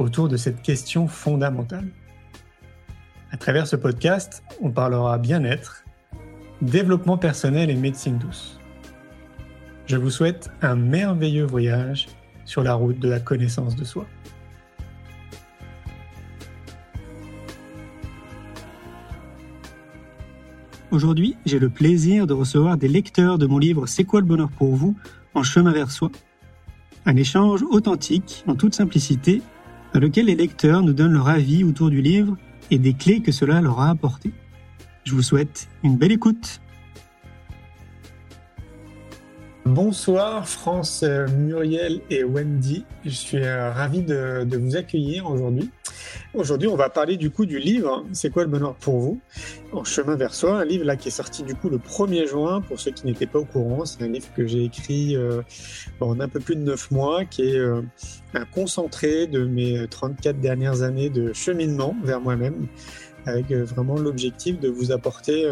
autour de cette question fondamentale. À travers ce podcast, on parlera bien-être, développement personnel et médecine douce. Je vous souhaite un merveilleux voyage sur la route de la connaissance de soi. Aujourd'hui, j'ai le plaisir de recevoir des lecteurs de mon livre C'est quoi le bonheur pour vous? En chemin vers soi Un échange authentique, en toute simplicité, dans lequel les lecteurs nous donnent leur avis autour du livre et des clés que cela leur a apportées. Je vous souhaite une belle écoute. Bonsoir France, euh, Muriel et Wendy. Je suis euh, ravi de, vous accueillir aujourd'hui. Aujourd'hui, on va parler du coup du livre C'est quoi le bonheur pour vous? En chemin vers soi, un livre là qui est sorti du coup le 1er juin pour ceux qui n'étaient pas au courant. C'est un livre que j'ai écrit euh, en un peu plus de 9 mois qui est un concentré de mes 34 dernières années de cheminement vers moi-même avec vraiment l'objectif de vous apporter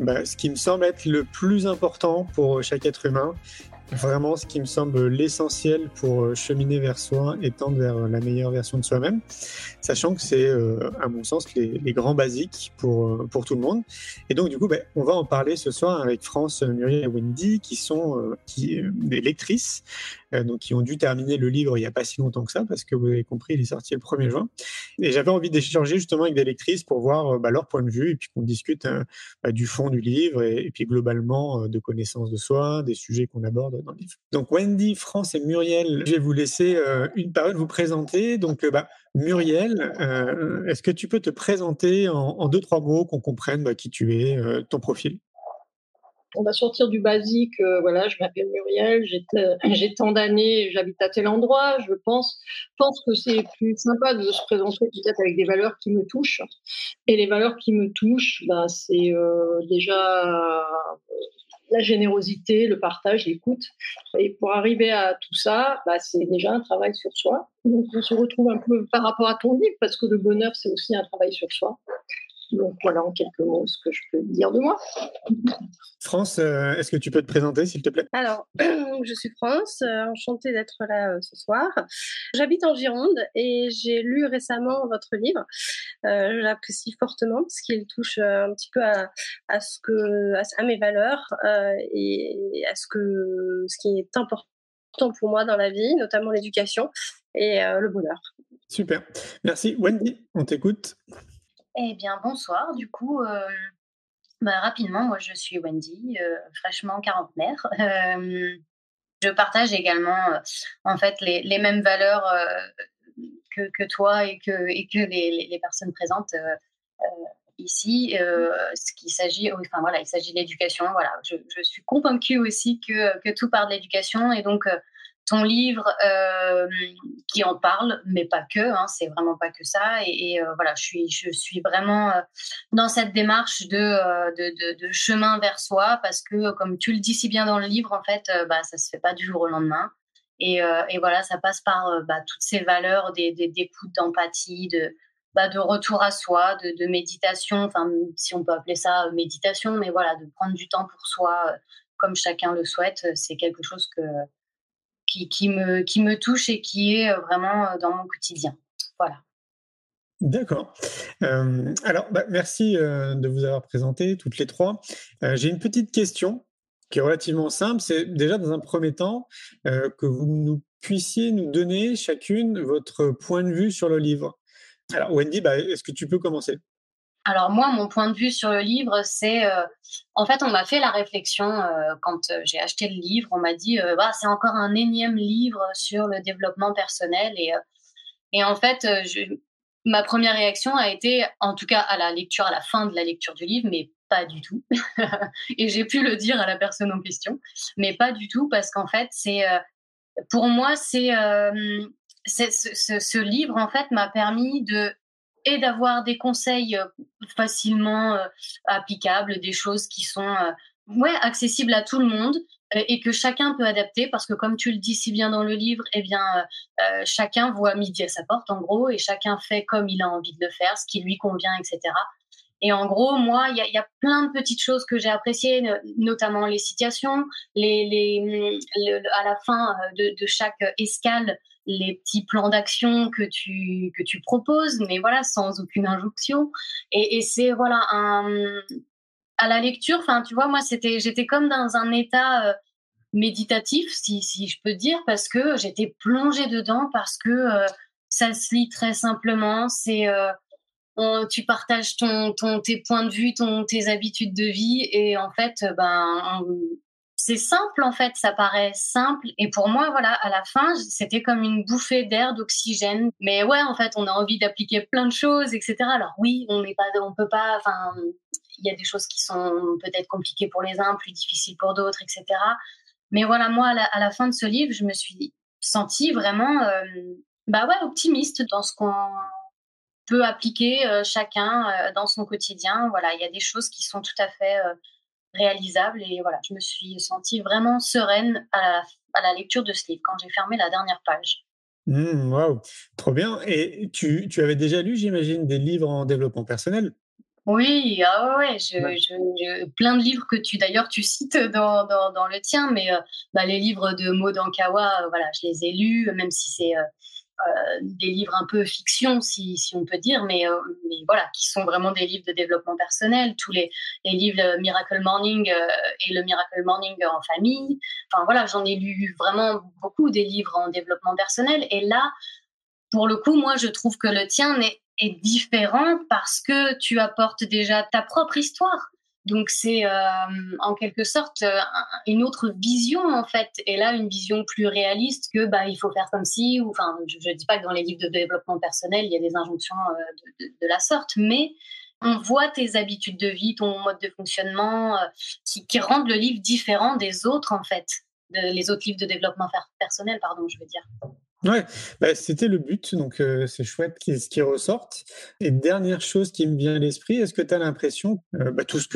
bah, ce qui me semble être le plus important pour chaque être humain, vraiment ce qui me semble l'essentiel pour euh, cheminer vers soi et tendre vers la meilleure version de soi-même, sachant que c'est, euh, à mon sens, les, grands basiques pour, euh, pour tout le monde. Et donc, du coup, ben, on va en parler ce soir avec France, Muriel et Wendy, qui sont des lectrices, donc qui ont dû terminer le livre il n'y a pas si longtemps que ça, parce que vous avez compris, il est sorti le 1er juin. Et j'avais envie d'échanger justement avec des lectrices pour voir bah, leur point de vue et puis qu'on discute bah, du fond du livre et, puis globalement de connaissance de soi, des sujets qu'on aborde Donc Wendy, France et Muriel, je vais vous laisser euh, une parole, vous présenter. Donc euh, bah, Muriel, euh, est-ce que tu peux te présenter en, deux, trois mots qu'on comprenne bah, qui tu es, ton profil? On va sortir du basique. voilà, je m'appelle Muriel, j'ai tant d'années, j'habite à tel endroit. Je pense, pense que c'est plus sympa de se présenter peut-être avec des valeurs qui me touchent. Et les valeurs qui me touchent, bah, c'est déjà la générosité, le partage, l'écoute. Et pour arriver à tout ça, bah, c'est déjà un travail sur soi. Donc on se retrouve un peu par rapport à ton livre, parce que le bonheur, c'est aussi un travail sur soi. Donc voilà en quelques mots ce que je peux dire de moi. France, euh, est-ce que tu peux te présenter s'il te plaît? Alors, je suis France, euh, enchantée d'être là euh, ce soir. J'habite en Gironde et j'ai lu récemment votre livre. je l'apprécie fortement parce qu'il touche un petit peu à, ce que, à, mes valeurs et à ce, que, ce qui est important pour moi dans la vie, notamment l'éducation et le bonheur. Super. Merci. Wendy, on t'écoute. Eh bien, bonsoir. Du coup, euh, bah, rapidement, moi, je suis Wendy, euh, fraîchement quarantenaire. Euh, je partage également, en fait, les, les mêmes valeurs que, que, toi et que, et que les, les personnes présentes ici. ce qu'il s'agit, enfin voilà, il s'agit de l'éducation. Voilà, je, je, suis convaincue aussi que, que tout part de l'éducation et donc ton livre euh, qui en parle, mais pas que, hein, c'est vraiment pas que ça. Et, euh, voilà, je suis, je suis vraiment euh, dans cette démarche de, de, chemin vers soi parce que, comme tu le dis si bien dans le livre, en fait, bah, ça se fait pas du jour au lendemain. Et, et voilà, ça passe par bah, toutes ces valeurs d'écoute, d'empathie, de, bah, de retour à soi, de, de méditation, enfin, si on peut appeler ça méditation, mais voilà, de prendre du temps pour soi comme chacun le souhaite, c'est quelque chose que qui, me, touche et qui est euh, vraiment euh, dans mon quotidien. Voilà. D'accord. Euh, alors, bah, merci de vous avoir présenté toutes les trois. J'ai une petite question qui est relativement simple. C'est déjà dans un premier temps que vous nous puissiez nous donner chacune votre point de vue sur le livre. Alors, Wendy, bah, est-ce que tu peux commencer? Alors moi, mon point de vue sur le livre, c'est euh, en fait, on m'a fait la réflexion euh, quand euh, j'ai acheté le livre. On m'a dit, bah, c'est encore un énième livre sur le développement personnel. Et, et en fait, je, ma première réaction a été, en tout cas à la lecture, à la fin de la lecture du livre, mais pas du tout. et j'ai pu le dire à la personne en question, mais pas du tout parce qu'en fait, c'est pour moi, c'est ce, ce, livre, en fait, m'a permis de et d'avoir des conseils facilement applicables, des choses qui sont ouais, accessibles à tout le monde et que chacun peut adapter parce que comme tu le dis si bien dans le livre, eh bien chacun voit midi à sa porte en gros et chacun fait comme il a envie de le faire, ce qui lui convient, etc. Et en gros, moi, il y, a, plein de petites choses que j'ai appréciées, notamment les citations, les, les, à la fin de chaque escale, les petits plans d'action que tu, que tu proposes, mais voilà, sans aucune injonction. Et, et c'est voilà à la lecture, enfin, tu vois, moi, c'était, j'étais comme dans un état euh, méditatif, si, si je peux dire, parce que j'étais plongée dedans, parce que euh, ça se lit très simplement. C'est, euh, tu partages ton, ton, tes points de vue, ton, tes habitudes de vie, et en fait, ben, c'est simple en fait, ça paraît simple. Et pour moi, voilà, à la fin, c'était comme une bouffée d'air, d'oxygène. Mais ouais, en fait, on a envie d'appliquer plein de choses, etc. Alors oui, on n'est pas, on peut pas. Enfin, il y a des choses qui sont peut-être compliquées pour les uns, plus difficiles pour d'autres, etc. Mais voilà, moi, à la, fin de ce livre, je me suis sentie vraiment, euh, bah ouais, optimiste dans ce qu'on peut appliquer euh, chacun euh, dans son quotidien. Voilà, il y a des choses qui sont tout à fait réalisable. Et voilà, je me suis sentie vraiment sereine à la, à la lecture de ce livre quand j'ai fermé la dernière page. Mmh, waouh, trop bien. Et tu, tu avais déjà lu, j'imagine, des livres en développement personnel? Oui, ah ouais, je, je, plein de livres que tu d'ailleurs tu cites dans, dans, dans le tien, mais euh, bah, les livres de Maud Ankawa, euh, voilà, je les ai lus, même si c'est euh, des livres un peu fiction, si, on peut dire, mais, euh, mais, voilà, qui sont vraiment des livres de développement personnel. Tous les, livres euh, Miracle Morning et le Miracle Morning en famille. Enfin voilà, j'en ai lu vraiment beaucoup des livres en développement personnel. Et là, pour le coup, moi, je trouve que le tien est différent parce que tu apportes déjà ta propre histoire. Donc c'est euh, en quelque sorte euh, une autre vision en fait, et là une vision plus réaliste que bah il faut faire comme si ou enfin je, ne dis pas que dans les livres de développement personnel il y a des injonctions euh, de, la sorte, mais on voit tes habitudes de vie, ton mode de fonctionnement qui, qui rendent le livre différent des autres en fait, les autres livres de développement personnel pardon je veux dire. Ouais, bah, c'était le but, donc euh, c'est chouette qu'ils qui ressortent. Et dernière chose qui me vient à l'esprit, est-ce que tu as l'impression, euh, bah, tout, ce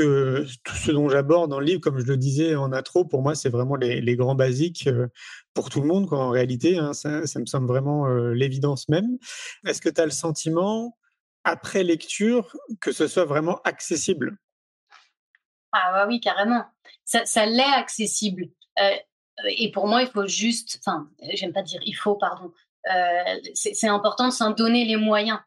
tout ce dont j'aborde dans le livre, comme je le disais en intro, pour moi, c'est vraiment les, grands basiques euh, pour tout le monde, en réalité, hein, ça, me semble vraiment l'évidence même. Est-ce que tu as le sentiment, après lecture, que ce soit vraiment accessible? Ah bah oui, carrément. Ça l'est accessible et pour moi, il faut juste, enfin, j'aime pas dire il faut, pardon. Euh, c'est important de s'en donner les moyens.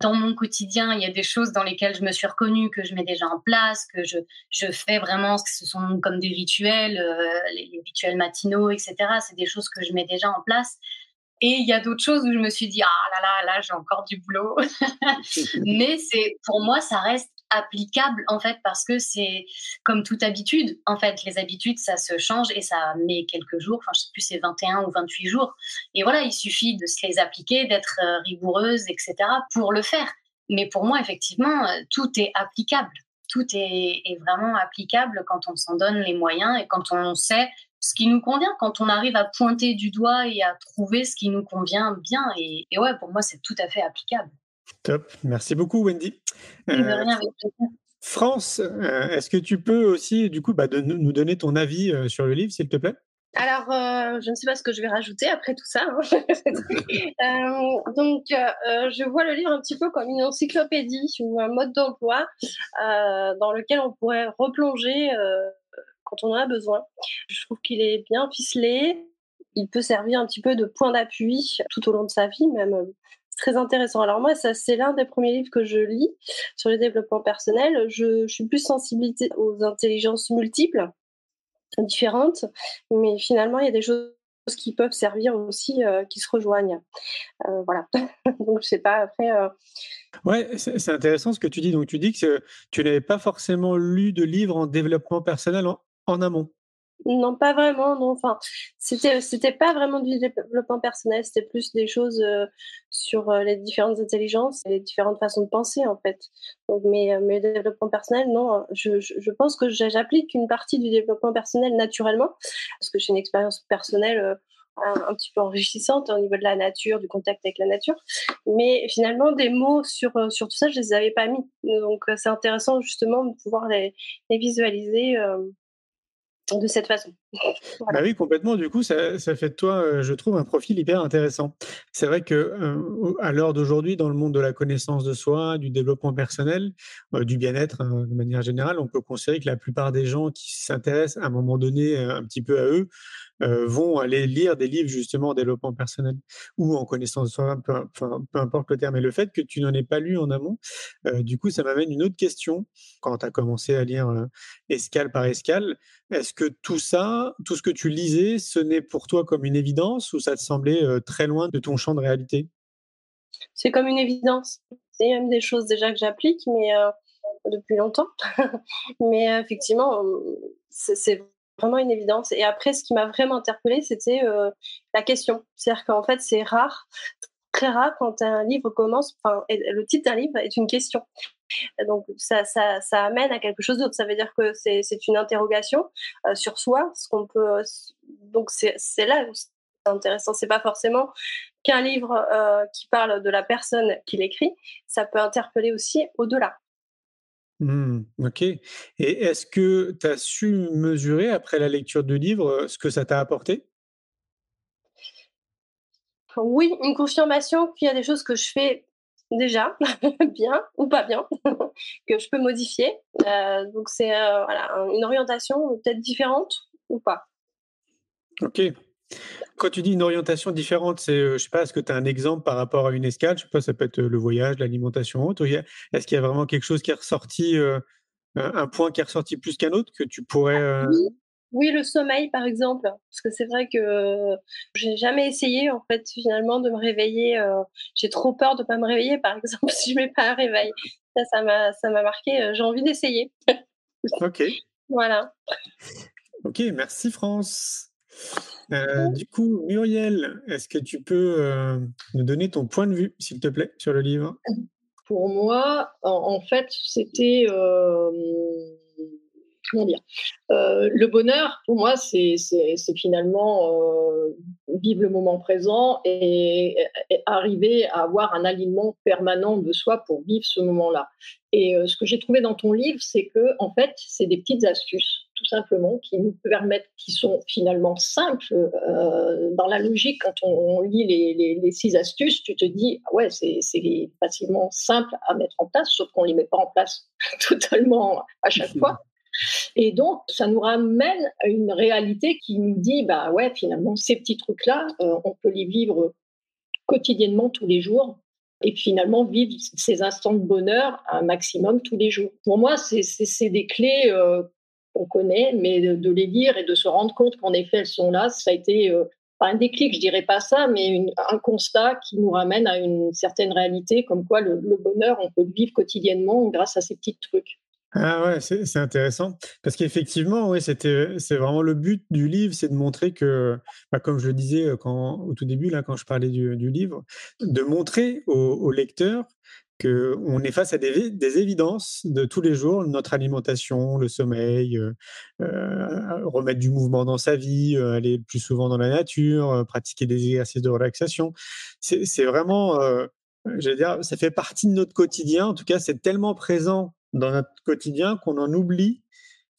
Dans mon quotidien, il y a des choses dans lesquelles je me suis reconnue, que je mets déjà en place, que je, je fais vraiment, ce sont comme des rituels, euh, les, les, rituels matinaux, etc. C'est des choses que je mets déjà en place. Et il y a d'autres choses où je me suis dit, ah là là, là, j'ai encore du boulot. Mais pour moi, ça reste applicable en fait parce que c'est comme toute habitude. En fait les habitudes ça se change et ça met quelques jours. Enfin je sais plus c'est 21 ou 28 jours. Et voilà il suffit de se les appliquer d'être euh, rigoureuse etc pour le faire. Mais pour moi effectivement euh, tout est applicable. Tout est, vraiment applicable quand on s'en donne les moyens et quand on sait ce qui nous convient, quand on arrive à pointer du doigt et à trouver ce qui nous convient bien. Et, et ouais, pour moi, c'est tout à fait applicable. Top, merci beaucoup Wendy. Euh, France, euh, est-ce que tu peux aussi du coup bah, de nous donner ton avis euh, sur le livre, s'il te plaît? Alors, je ne sais pas ce que je vais rajouter après tout ça. Hein. donc, je vois le livre un petit peu comme une encyclopédie ou un mode d'emploi dans lequel on pourrait replonger quand on en a besoin. Je trouve qu'il est bien ficelé. Il peut servir un petit peu de point d'appui tout au long de sa vie, même très intéressant. Alors moi, ça c'est l'un des premiers livres que je lis sur le développement personnel. Je, suis plus sensibilisée aux intelligences multiples, différentes, mais finalement, il y a des choses qui peuvent servir aussi, euh, qui se rejoignent. Euh, voilà. Donc, je sais pas, après... Euh, ouais, c'est intéressant ce que tu dis. Donc, tu dis que tu n'avais pas forcément lu de livres en développement personnel en amont. Non, pas vraiment, non. Enfin, c'était, c'était pas vraiment du développement personnel, c'était plus des choses euh, sur euh, les différentes intelligences les différentes façons de penser, en fait. Donc, mais, euh, mais le développement personnel, non. Je, je, pense que j'applique une partie du développement personnel naturellement, parce que j'ai une expérience personnelle un, petit peu enrichissantes au niveau de la nature, du contact avec la nature. Mais finalement, des mots sur, sur tout ça, je les avais pas mis. Donc, c'est intéressant justement de pouvoir les visualiser de cette façon. Bah oui, complètement. Du coup, ça, fait de toi, euh, je trouve, un profil hyper intéressant. C'est vrai que euh, à l'heure d'aujourd'hui, dans le monde de la connaissance de soi, du développement personnel, euh, du bien-être hein, de manière générale, on peut considérer que la plupart des gens qui s'intéressent à un moment donné un petit peu à eux euh, vont aller lire des livres justement en développement personnel ou en connaissance de soi, peu, peu importe le terme. Et le fait que tu n'en aies pas lu en amont, euh, du coup, ça m'amène une autre question. Quand tu as commencé à lire euh, escale par escale, est-ce que tout ça, tout ce que tu lisais, ce n'est pour toi comme une évidence ou ça te semblait très loin de ton champ de réalité? C'est comme une évidence. C'est même des choses déjà que j'applique, mais depuis longtemps. mais effectivement, c'est vraiment une évidence. Et après, ce qui m'a vraiment interpellée, c'était euh, la question. C'est-à-dire qu'en fait, c'est rare, très rare quand un livre commence, le titre d'un livre est une question. Donc ça, ça, ça, amène à quelque chose d'autre. Ça veut dire que c'est une interrogation euh, sur soi, ce qu'on peut. Donc c'est là où c'est intéressant. C'est pas forcément qu'un livre euh, qui parle de la personne qui l'écrit. Ça peut interpeller aussi au-delà. Mmh, ok. Et est-ce que tu as su mesurer, après la lecture du livre, ce que ça t'a apporté? Oui, une confirmation qu'il y a des choses que je fais déjà, bien ou pas bien, que je peux modifier. Euh, donc c'est voilà, une orientation peut-être différente ou pas. Ok. Quand tu dis une orientation différente, c'est, euh, je sais pas, est-ce que tu as un exemple par rapport à une escale? Je sais pas, ça peut être euh, le voyage, l'alimentation, autre. Est-ce qu'il y a vraiment quelque chose qui est ressorti, euh, un point qui est ressorti plus qu'un autre que tu pourrais. Oui. le sommeil, par exemple, parce que c'est vrai que j'ai jamais essayé, en fait, finalement, de me réveiller. j'ai trop peur de pas me réveiller, par exemple, si je mets pas un réveil. Ça, ça m'a, ça m'a marqué. j'ai envie d'essayer. ok. Voilà. Ok, merci France. Euh, du coup, Muriel, est-ce que tu peux euh, nous donner ton point de vue, s'il te plaît, sur le livre? Pour moi, en, fait, c'était. Euh, comment dire Le bonheur, pour moi, c'est finalement vivre le moment présent et, et, arriver à avoir un alignement permanent de soi pour vivre ce moment-là. Et ce que j'ai trouvé dans ton livre, c'est que, en fait, c'est des petites astuces tout simplement, qui nous permettent, qui sont finalement simples. Euh, dans la logique, quand on, lit les, six astuces, tu te dis, ah ouais, c'est facilement simple à mettre en place, sauf qu'on ne les met pas en place totalement à chaque fois. Et donc, ça nous ramène à une réalité qui nous dit, bah ouais, finalement, ces petits trucs-là, euh, on peut les vivre quotidiennement tous les jours et finalement vivre ces instants de bonheur un maximum tous les jours. Pour moi, c'est des clés euh, qu'on connaît, mais de, les lire et de se rendre compte qu'en effet elles sont là, ça a été euh, pas un déclic, je dirais pas ça, mais un constat qui nous ramène à une certaine réalité, comme quoi le, bonheur, on peut le vivre quotidiennement grâce à ces petits trucs. Ah ouais, c'est intéressant parce qu'effectivement, oui, c'était c'est vraiment le but du livre, c'est de montrer que, bah, comme je le disais euh, quand, au tout début là, quand je parlais du, livre, de montrer au lecteur qu'on est face à des, évidences de tous les jours, notre alimentation, le sommeil, euh, euh, remettre du mouvement dans sa vie, euh, aller plus souvent dans la nature, pratiquer des exercices de relaxation. C'est vraiment, je veux dire, ça fait partie de notre quotidien. En tout cas, c'est tellement présent dans notre quotidien qu'on en oublie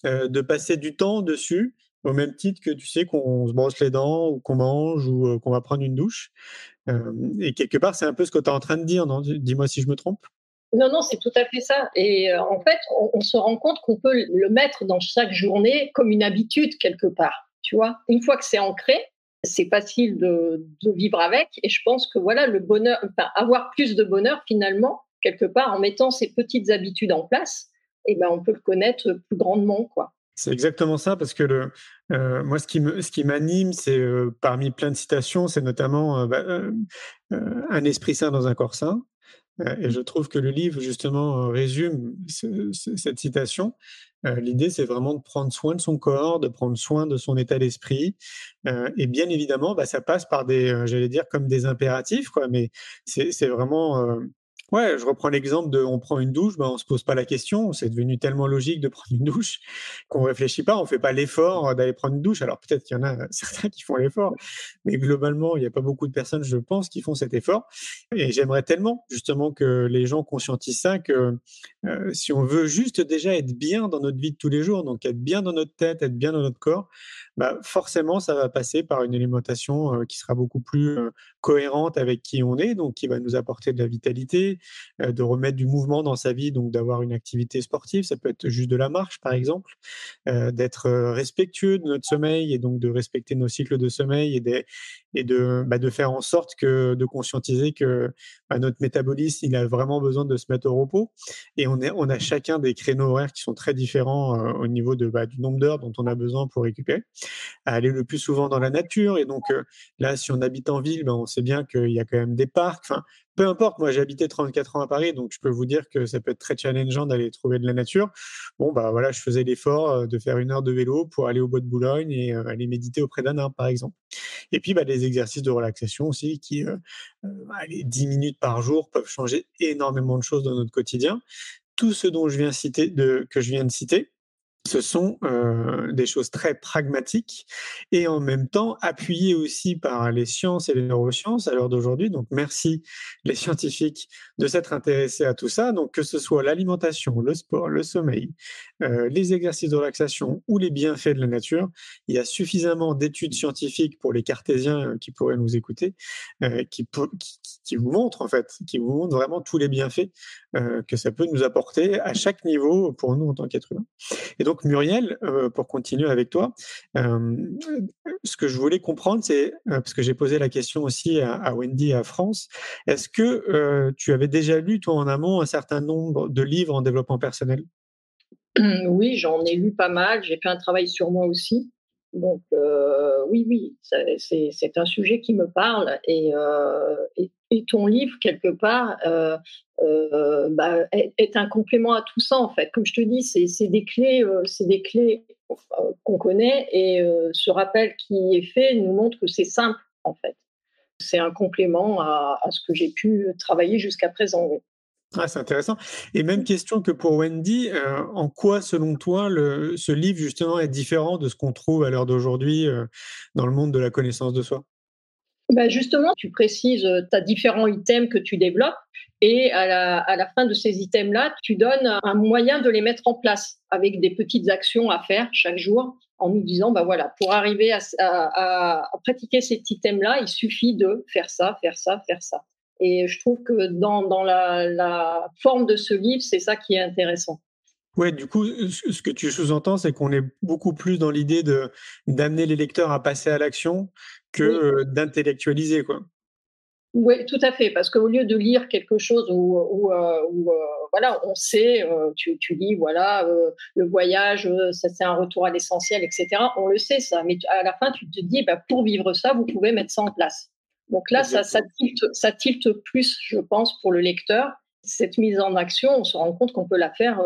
de passer du temps dessus au même titre que tu sais qu'on se brosse les dents ou qu'on mange ou qu'on va prendre une douche. et quelque part, c'est un peu ce que tu es en train de dire, non? Dis-moi si je me trompe. Non, non, c'est tout à fait ça. Et en fait, on, se rend compte qu'on peut le mettre dans chaque journée comme une habitude quelque part. Tu vois, une fois que c'est ancré, c'est facile de, vivre avec. Et je pense que voilà, le bonheur, avoir plus de bonheur finalement, quelque part, en mettant ces petites habitudes en place, eh ben, on peut le connaître plus grandement, quoi. C'est exactement ça, parce que le, euh, moi, ce qui, me, ce m'anime, c'est euh, parmi plein de citations, c'est notamment euh, bah, un esprit sain dans un corps sain. et je trouve que le livre, justement, résume cette citation. L'idée, c'est vraiment de prendre soin de son corps, de prendre soin de son état d'esprit. et bien évidemment, bah, ça passe par des, j'allais dire, comme des impératifs, quoi, mais c'est, c'est vraiment Ouais, je reprends l'exemple de on prend une douche, ben on se pose pas la question, c'est devenu tellement logique de prendre une douche qu'on réfléchit pas, on fait pas l'effort d'aller prendre une douche. Alors peut-être qu'il y en a certains qui font l'effort, mais globalement, il n'y a pas beaucoup de personnes, je pense, qui font cet effort. Et j'aimerais tellement justement que les gens conscientisent ça, que euh, si on veut juste déjà être bien dans notre vie de tous les jours, donc être bien dans notre tête, être bien dans notre corps, bah forcément, ça va passer par une alimentation euh, qui sera beaucoup plus euh, cohérente avec qui on est, donc qui va nous apporter de la vitalité, euh, de remettre du mouvement dans sa vie, donc d'avoir une activité sportive, ça peut être juste de la marche par exemple, d'être respectueux de notre sommeil et donc de respecter nos cycles de sommeil et, et de, bah, de faire en sorte que de conscientiser que bah, notre métabolisme il a vraiment besoin de se mettre au repos et on, est, on a chacun des créneaux horaires qui sont très différents au niveau de, bah, du nombre d'heures dont on a besoin pour récupérer à aller le plus souvent dans la nature. Et donc là, si on habite en ville, on sait bien qu'il y a quand même des parcs. Peu importe, moi j'ai habité 34 ans à Paris, donc je peux vous dire que ça peut être très challengeant d'aller trouver de la nature. Bon, bah voilà, je faisais l'effort de faire une heure de vélo pour aller au bois de Boulogne et aller méditer auprès d'un arbre, par exemple. Et puis, bah, les exercices de relaxation aussi, qui, euh, 10 minutes par jour, peuvent changer énormément de choses dans notre quotidien. Tout ce dont je viens citer, de, que je viens de citer, ce sont euh, des choses très pragmatiques et en même temps appuyées aussi par les sciences et les neurosciences à l'heure d'aujourd'hui. Donc merci les scientifiques de s'être intéressés à tout ça. Donc que ce soit l'alimentation, le sport, le sommeil, euh, les exercices de relaxation ou les bienfaits de la nature, il y a suffisamment d'études scientifiques pour les cartésiens euh, qui pourraient nous écouter, qui, vous montrent en fait, qui vous montrent vraiment tous les bienfaits que ça peut nous apporter à chaque niveau pour nous en tant qu'être humain. Et donc Muriel, euh, pour continuer avec toi, euh, ce que je voulais comprendre, c'est, euh, parce que j'ai posé la question aussi à, Wendy et à France, est-ce que tu avais déjà lu, toi en amont, un certain nombre de livres en développement personnel? Oui, j'en ai lu pas mal, j'ai fait un travail sur moi aussi. Donc oui, oui, c'est un sujet qui me parle et, et ton livre, quelque part, euh, euh, bah, est, un complément à tout ça, en fait. Comme je te dis, c'est des clés, euh, c'est des clés qu'on connaît et ce rappel qui est fait nous montre que c'est simple, en fait. C'est un complément à, ce que j'ai pu travailler jusqu'à présent. Ah, c'est intéressant. Et même question que pour Wendy, en quoi, selon toi, ce livre, justement, est différent de ce qu'on trouve à l'heure d'aujourd'hui dans le monde de la connaissance de soi? Bah, justement, tu précises, euh, tu as différents items que tu développes et à la, fin de ces items-là, tu donnes un moyen de les mettre en place avec des petites actions à faire chaque jour en nous disant, bah voilà, pour arriver à pratiquer cet item-là, il suffit de faire ça, faire ça, faire ça. Et je trouve que dans, dans la, la forme de ce livre, c'est ça qui est intéressant. Ouais, du coup, ce que tu sous-entends, c'est qu'on est beaucoup plus dans l'idée de d'amener les lecteurs à passer à l'action que d'intellectualiser, quoi. Oui, tout à fait, parce qu'au lieu de lire quelque chose où, voilà, on sait, tu, tu, lis, voilà, le voyage, ça c'est un retour à l'essentiel, etc. On le sait ça, mais à la fin tu te dis, bah, pour vivre ça, vous pouvez mettre ça en place. Donc là, ça, ça, tilte, ça tilte plus, je pense, pour le lecteur. Cette mise en action, on se rend compte qu'on peut la faire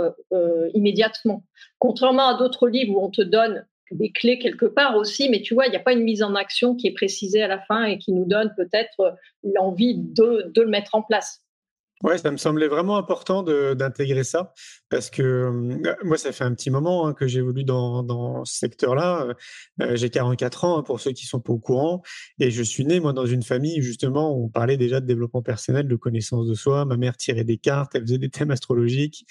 immédiatement. Contrairement à d'autres livres où on te donne des clés quelque part aussi, mais tu vois, il n'y a pas une mise en action qui est précisée à la fin et qui nous donne peut-être l'envie de, de le mettre en place. Ouais, ça me semblait vraiment important d'intégrer ça parce que moi, ça fait un petit moment hein, que j'évolue dans, dans ce secteur-là. Euh, j'ai 44 ans hein, pour ceux qui sont pas au courant et je suis né moi dans une famille justement où on parlait déjà de développement personnel, de connaissance de soi. Ma mère tirait des cartes, elle faisait des thèmes astrologiques.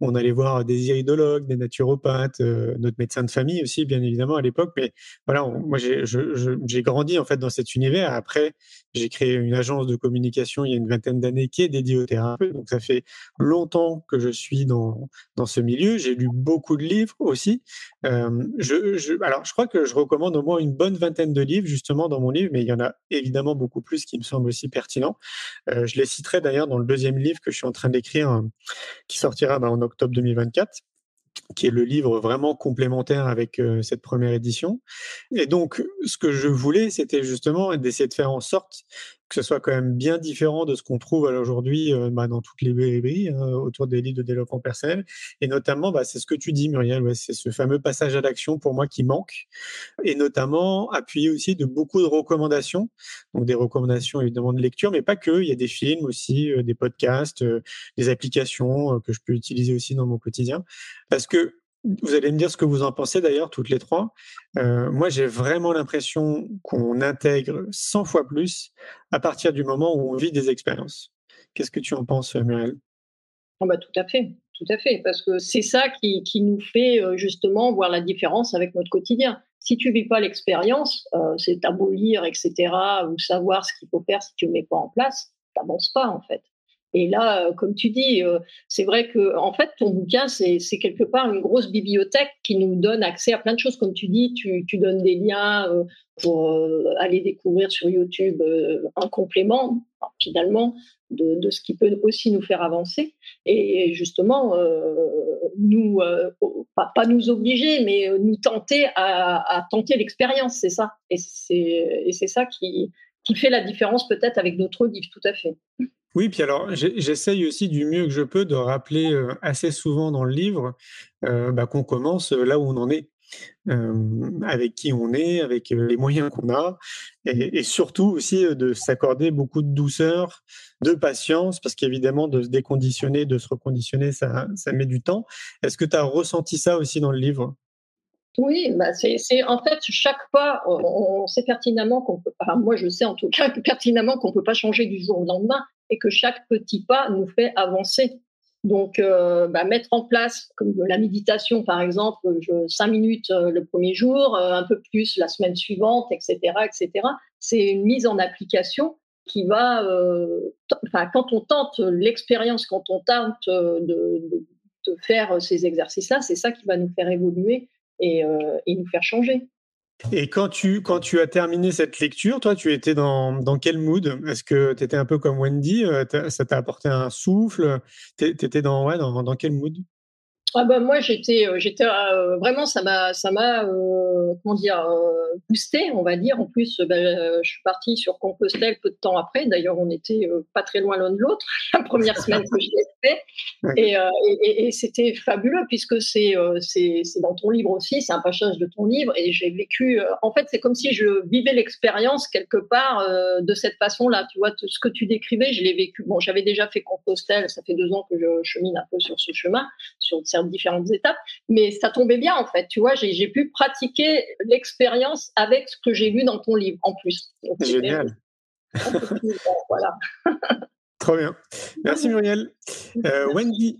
On allait voir des iridologues, des naturopathes, euh, notre médecin de famille aussi, bien évidemment à l'époque. Mais voilà, moi j'ai grandi en fait dans cet univers. Après, j'ai créé une agence de communication il y a une vingtaine d'années qui est dédiée au donc ça fait longtemps que je suis dans, dans ce milieu. J'ai lu beaucoup de livres aussi. Alors je crois que je recommande au moins une bonne vingtaine de livres justement dans mon livre, mais il y en a évidemment beaucoup plus qui me semblent aussi pertinents. Je les citerai d'ailleurs dans le deuxième livre que je suis en train d'écrire, hein, qui sortira bah, en octobre 2024 qui est le livre vraiment complémentaire avec cette première édition. Et donc, ce que je voulais, c'était justement d'essayer de faire en sorte que ce soit quand même bien différent de ce qu'on trouve aujourd'hui euh, bah, dans toutes les librairies hein, autour des livres de développement personnel. Et notamment, bah, c'est ce que tu dis, Muriel, ouais, c'est ce fameux passage à l'action pour moi qui manque. Et notamment, appuyé aussi de beaucoup de recommandations. Donc des recommandations évidemment de lecture, mais pas que. Il y a des films aussi, euh, des podcasts, euh, des applications que je peux utiliser aussi dans mon quotidien. Parce que vous allez me dire ce que vous en pensez d'ailleurs, toutes les trois. Euh, moi, j'ai vraiment l'impression qu'on intègre 100 fois plus à partir du moment où on vit des expériences. Qu'est-ce que tu en penses, Muriel? Oh bah, Tout à fait, tout à fait, parce que c'est ça qui, nous fait euh, justement voir la différence avec notre quotidien. Si tu vis pas l'expérience, euh, c'est abolir, etc., ou savoir ce qu'il faut faire si tu ne mets pas en place, tu n'avances pas en fait. Et là, euh, comme tu dis, euh, c'est vrai que en fait, ton bouquin, c'est quelque part une grosse bibliothèque qui nous donne accès à plein de choses. Comme tu dis, tu, donnes des liens euh, pour aller découvrir sur YouTube un complément, finalement, de, ce qui peut aussi nous faire avancer. Et justement, nous, pas, nous obliger, mais nous tenter à, à tenter l'expérience, c'est ça. Et c'est ça qui, qui fait la différence peut-être avec d'autres livres, tout à fait. Oui, puis alors j'essaye aussi du mieux que je peux de rappeler euh, assez souvent dans le livre euh, bah, qu'on commence euh, là où on en est, avec qui on est, avec les moyens qu'on a, et, surtout aussi de s'accorder beaucoup de douceur, de patience, parce qu'évidemment de se déconditionner, de se reconditionner, ça, ça met du temps. Est-ce que tu as ressenti ça aussi dans le livre? Oui, bah c'est, en fait chaque pas, on, sait pertinemment qu'on peut, moi je sais en tout cas pertinemment qu'on peut pas changer du jour au lendemain et que chaque petit pas nous fait avancer. Donc, euh, bah, mettre en place, comme la méditation par exemple, cinq minutes euh, le premier jour, euh, un peu plus la semaine suivante, etc., etc. C'est une mise en application qui va, quand on tente l'expérience, quand on tente de, faire ces exercices-là, c'est ça qui va nous faire évoluer et, nous faire changer. Et quand tu, as terminé cette lecture, toi, tu étais dans, dans quel mood? Est-ce que tu étais un peu comme Wendy? Euh, Ça t'a apporté un souffle? Tu étais dans, ouais, dans, dans quel mood? Ah bah moi j'étais euh, j'étais euh, vraiment ça m'a ça m'a euh, comment dire boosté on va dire. En plus bah, je suis partie sur Compostelle peu de temps après. D'ailleurs on était pas très loin l'un de l'autre la première semaine que je l'ai fait et, et, et, c'était fabuleux puisque c'est c'est dans ton livre aussi c'est un passage de ton livre. Et j'ai vécu en fait c'est comme si je vivais l'expérience quelque part de cette façon là tu vois tout ce que tu décrivais je l'ai vécu. Bon j'avais déjà fait Compostelle ça fait deux ans que je chemine un peu sur ce chemin sur différentes étapes, mais ça tombait bien en fait. Tu vois, j'ai pu pratiquer l'expérience avec ce que j'ai lu dans ton livre en plus. Génial. voilà. Trop bien. Merci Muriel. Euh, Wendy,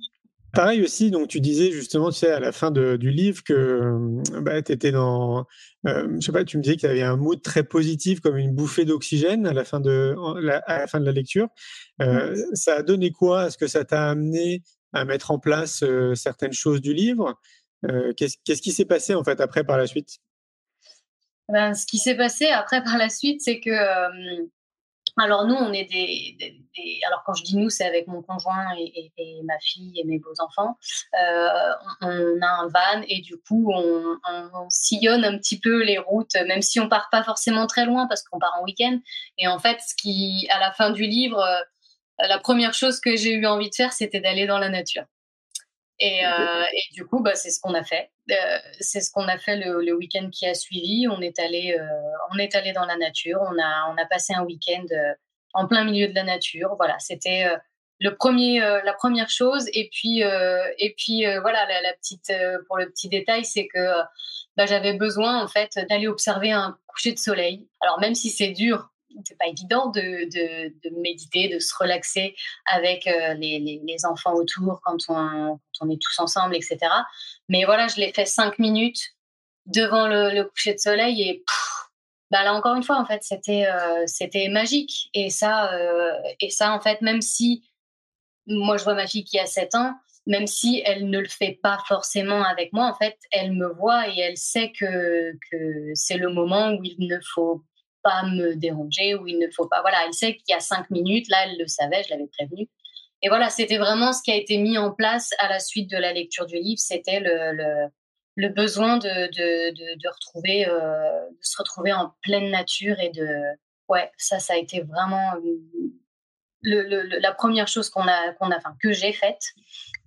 Pareil aussi, donc tu disais justement, tu sais, à la fin du livre que bah, tu étais dans, euh, je sais pas, tu me disais qu'il y avait un mood très positif, comme une bouffée d'oxygène à la fin de, à la fin de la lecture. Euh, ça a donné quoi? Est-ce que ça t'a amené à mettre en place euh, certaines choses du livre. Euh, qu'est-ce qui s'est passé en fait après par la suite? Ben, Ce qui s'est passé après par la suite, c'est que euh, alors nous, on est des, alors quand je dis nous, c'est avec mon conjoint et, ma fille et mes beaux enfants. on, a un van et du coup, on, on, sillonne un petit peu les routes, même si on part pas forcément très loin parce qu'on part en week-end. Et en fait, ce qui, à la fin du livre, la première chose que j'ai eu envie de faire, c'était d'aller dans la nature. Et, euh, et, du coup, bah, c'est ce qu'on a fait. Euh, c'est ce qu'on a fait le, le week-end qui a suivi. On est allé, euh, on est allé dans la nature. On a, on a passé un week-end en plein milieu de la nature. Voilà, c'était le premier, la première chose. Et puis, et puis voilà, la, la petite, pour le petit détail, c'est que bah, j'avais besoin en fait d'aller observer un coucher de soleil. Alors même si c'est dur c'est pas évident de, de, méditer, de se relaxer avec euh, les, les, enfants autour quand on, quand on, est tous ensemble, etc. Mais voilà, je l'ai fait cinq minutes devant le, le coucher de soleil et bah là encore une fois, en fait, c'était euh, c'était magique. Et ça, euh, et ça, en fait, même si moi je vois ma fille qui a 7 ans, même si elle ne le fait pas forcément avec moi, en fait, elle me voit et elle sait que, que c'est le moment où il ne faut pas me déranger, où il ne faut pas. Voilà, elle sait qu'il y a cinq minutes, là, elle le savait, je l'avais prévenu. Et voilà, c'était vraiment ce qui a été mis en place à la suite de la lecture du livre, c'était le, le, besoin de, de, de, retrouver, euh, de se retrouver en pleine nature et de, ouais, ça, ça a été vraiment la première chose qu'on a, qu'on a, enfin, que j'ai faite.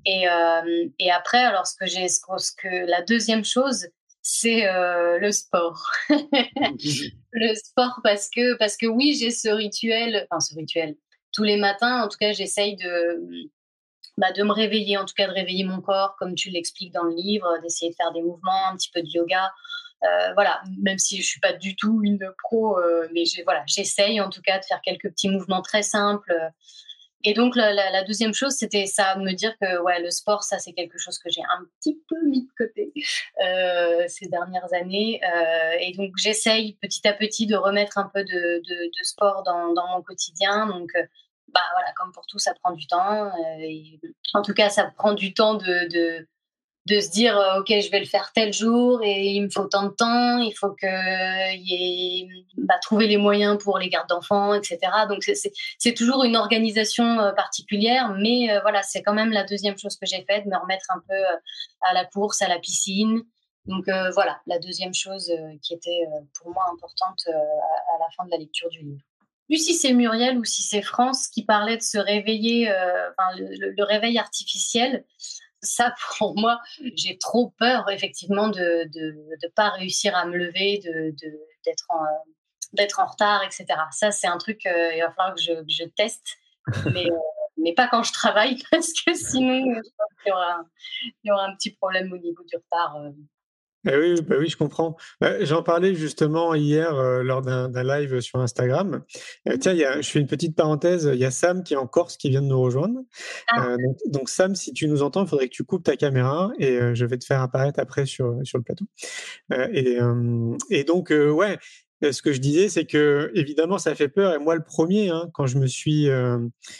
Et, euh, et, après, alors j'ai, ce que la deuxième chose, c'est euh, le sport. le sport parce que parce que oui, j'ai ce rituel, enfin ce rituel. Tous les matins, en tout cas, j'essaye de bah, de me réveiller, en tout cas de réveiller mon corps, comme tu l'expliques dans le livre, d'essayer de faire des mouvements, un petit peu de yoga. Euh, voilà, même si je suis pas du tout une pro, euh, mais voilà, j'essaye en tout cas de faire quelques petits mouvements très simples. Et donc la, deuxième chose, c'était ça, me dire que ouais, le sport, ça c'est quelque chose que j'ai un petit peu mis de côté euh, ces dernières années. et donc j'essaye petit à petit de remettre un peu de, sport dans, mon quotidien. Donc bah voilà, comme pour tout, ça prend du temps. Et, en tout cas, ça prend du temps de de se dire euh, ok je vais le faire tel jour et il me faut tant de temps il faut que y ait, bah, trouver les moyens pour les gardes d'enfants etc donc c'est toujours une organisation euh, particulière mais euh, voilà c'est quand même la deuxième chose que j'ai faite me remettre un peu à la course à la piscine. Donc voilà la deuxième chose qui était pour moi importante à, la fin de la lecture du livre. Plus si c'est Muriel ou si c'est France qui parlait de se réveiller, le, réveil artificiel ça, pour moi, j'ai trop peur, effectivement, de ne pas réussir à me lever, d'être de, en, en retard, etc. Ça, c'est un truc, euh, il va falloir que je, je teste, mais, euh, mais pas quand je travaille, parce que sinon, je pense qu'il y aura, il y aura un petit problème au niveau du retard. Euh. Eh oui, bah oui, je comprends. Bah, j'en parlais justement hier euh, lors d'un live sur Instagram. Euh, tiens, y a, je fais une petite parenthèse. Il y a Sam qui est en Corse qui vient de nous rejoindre. Ah. Euh, donc, Sam, si tu nous entends, il faudrait que tu coupes ta caméra et je vais te faire apparaître après sur, sur le plateau. Et, et, donc, ouais, ce que je disais, c'est que évidemment, ça fait peur. Et moi, le premier, hein, quand je me suis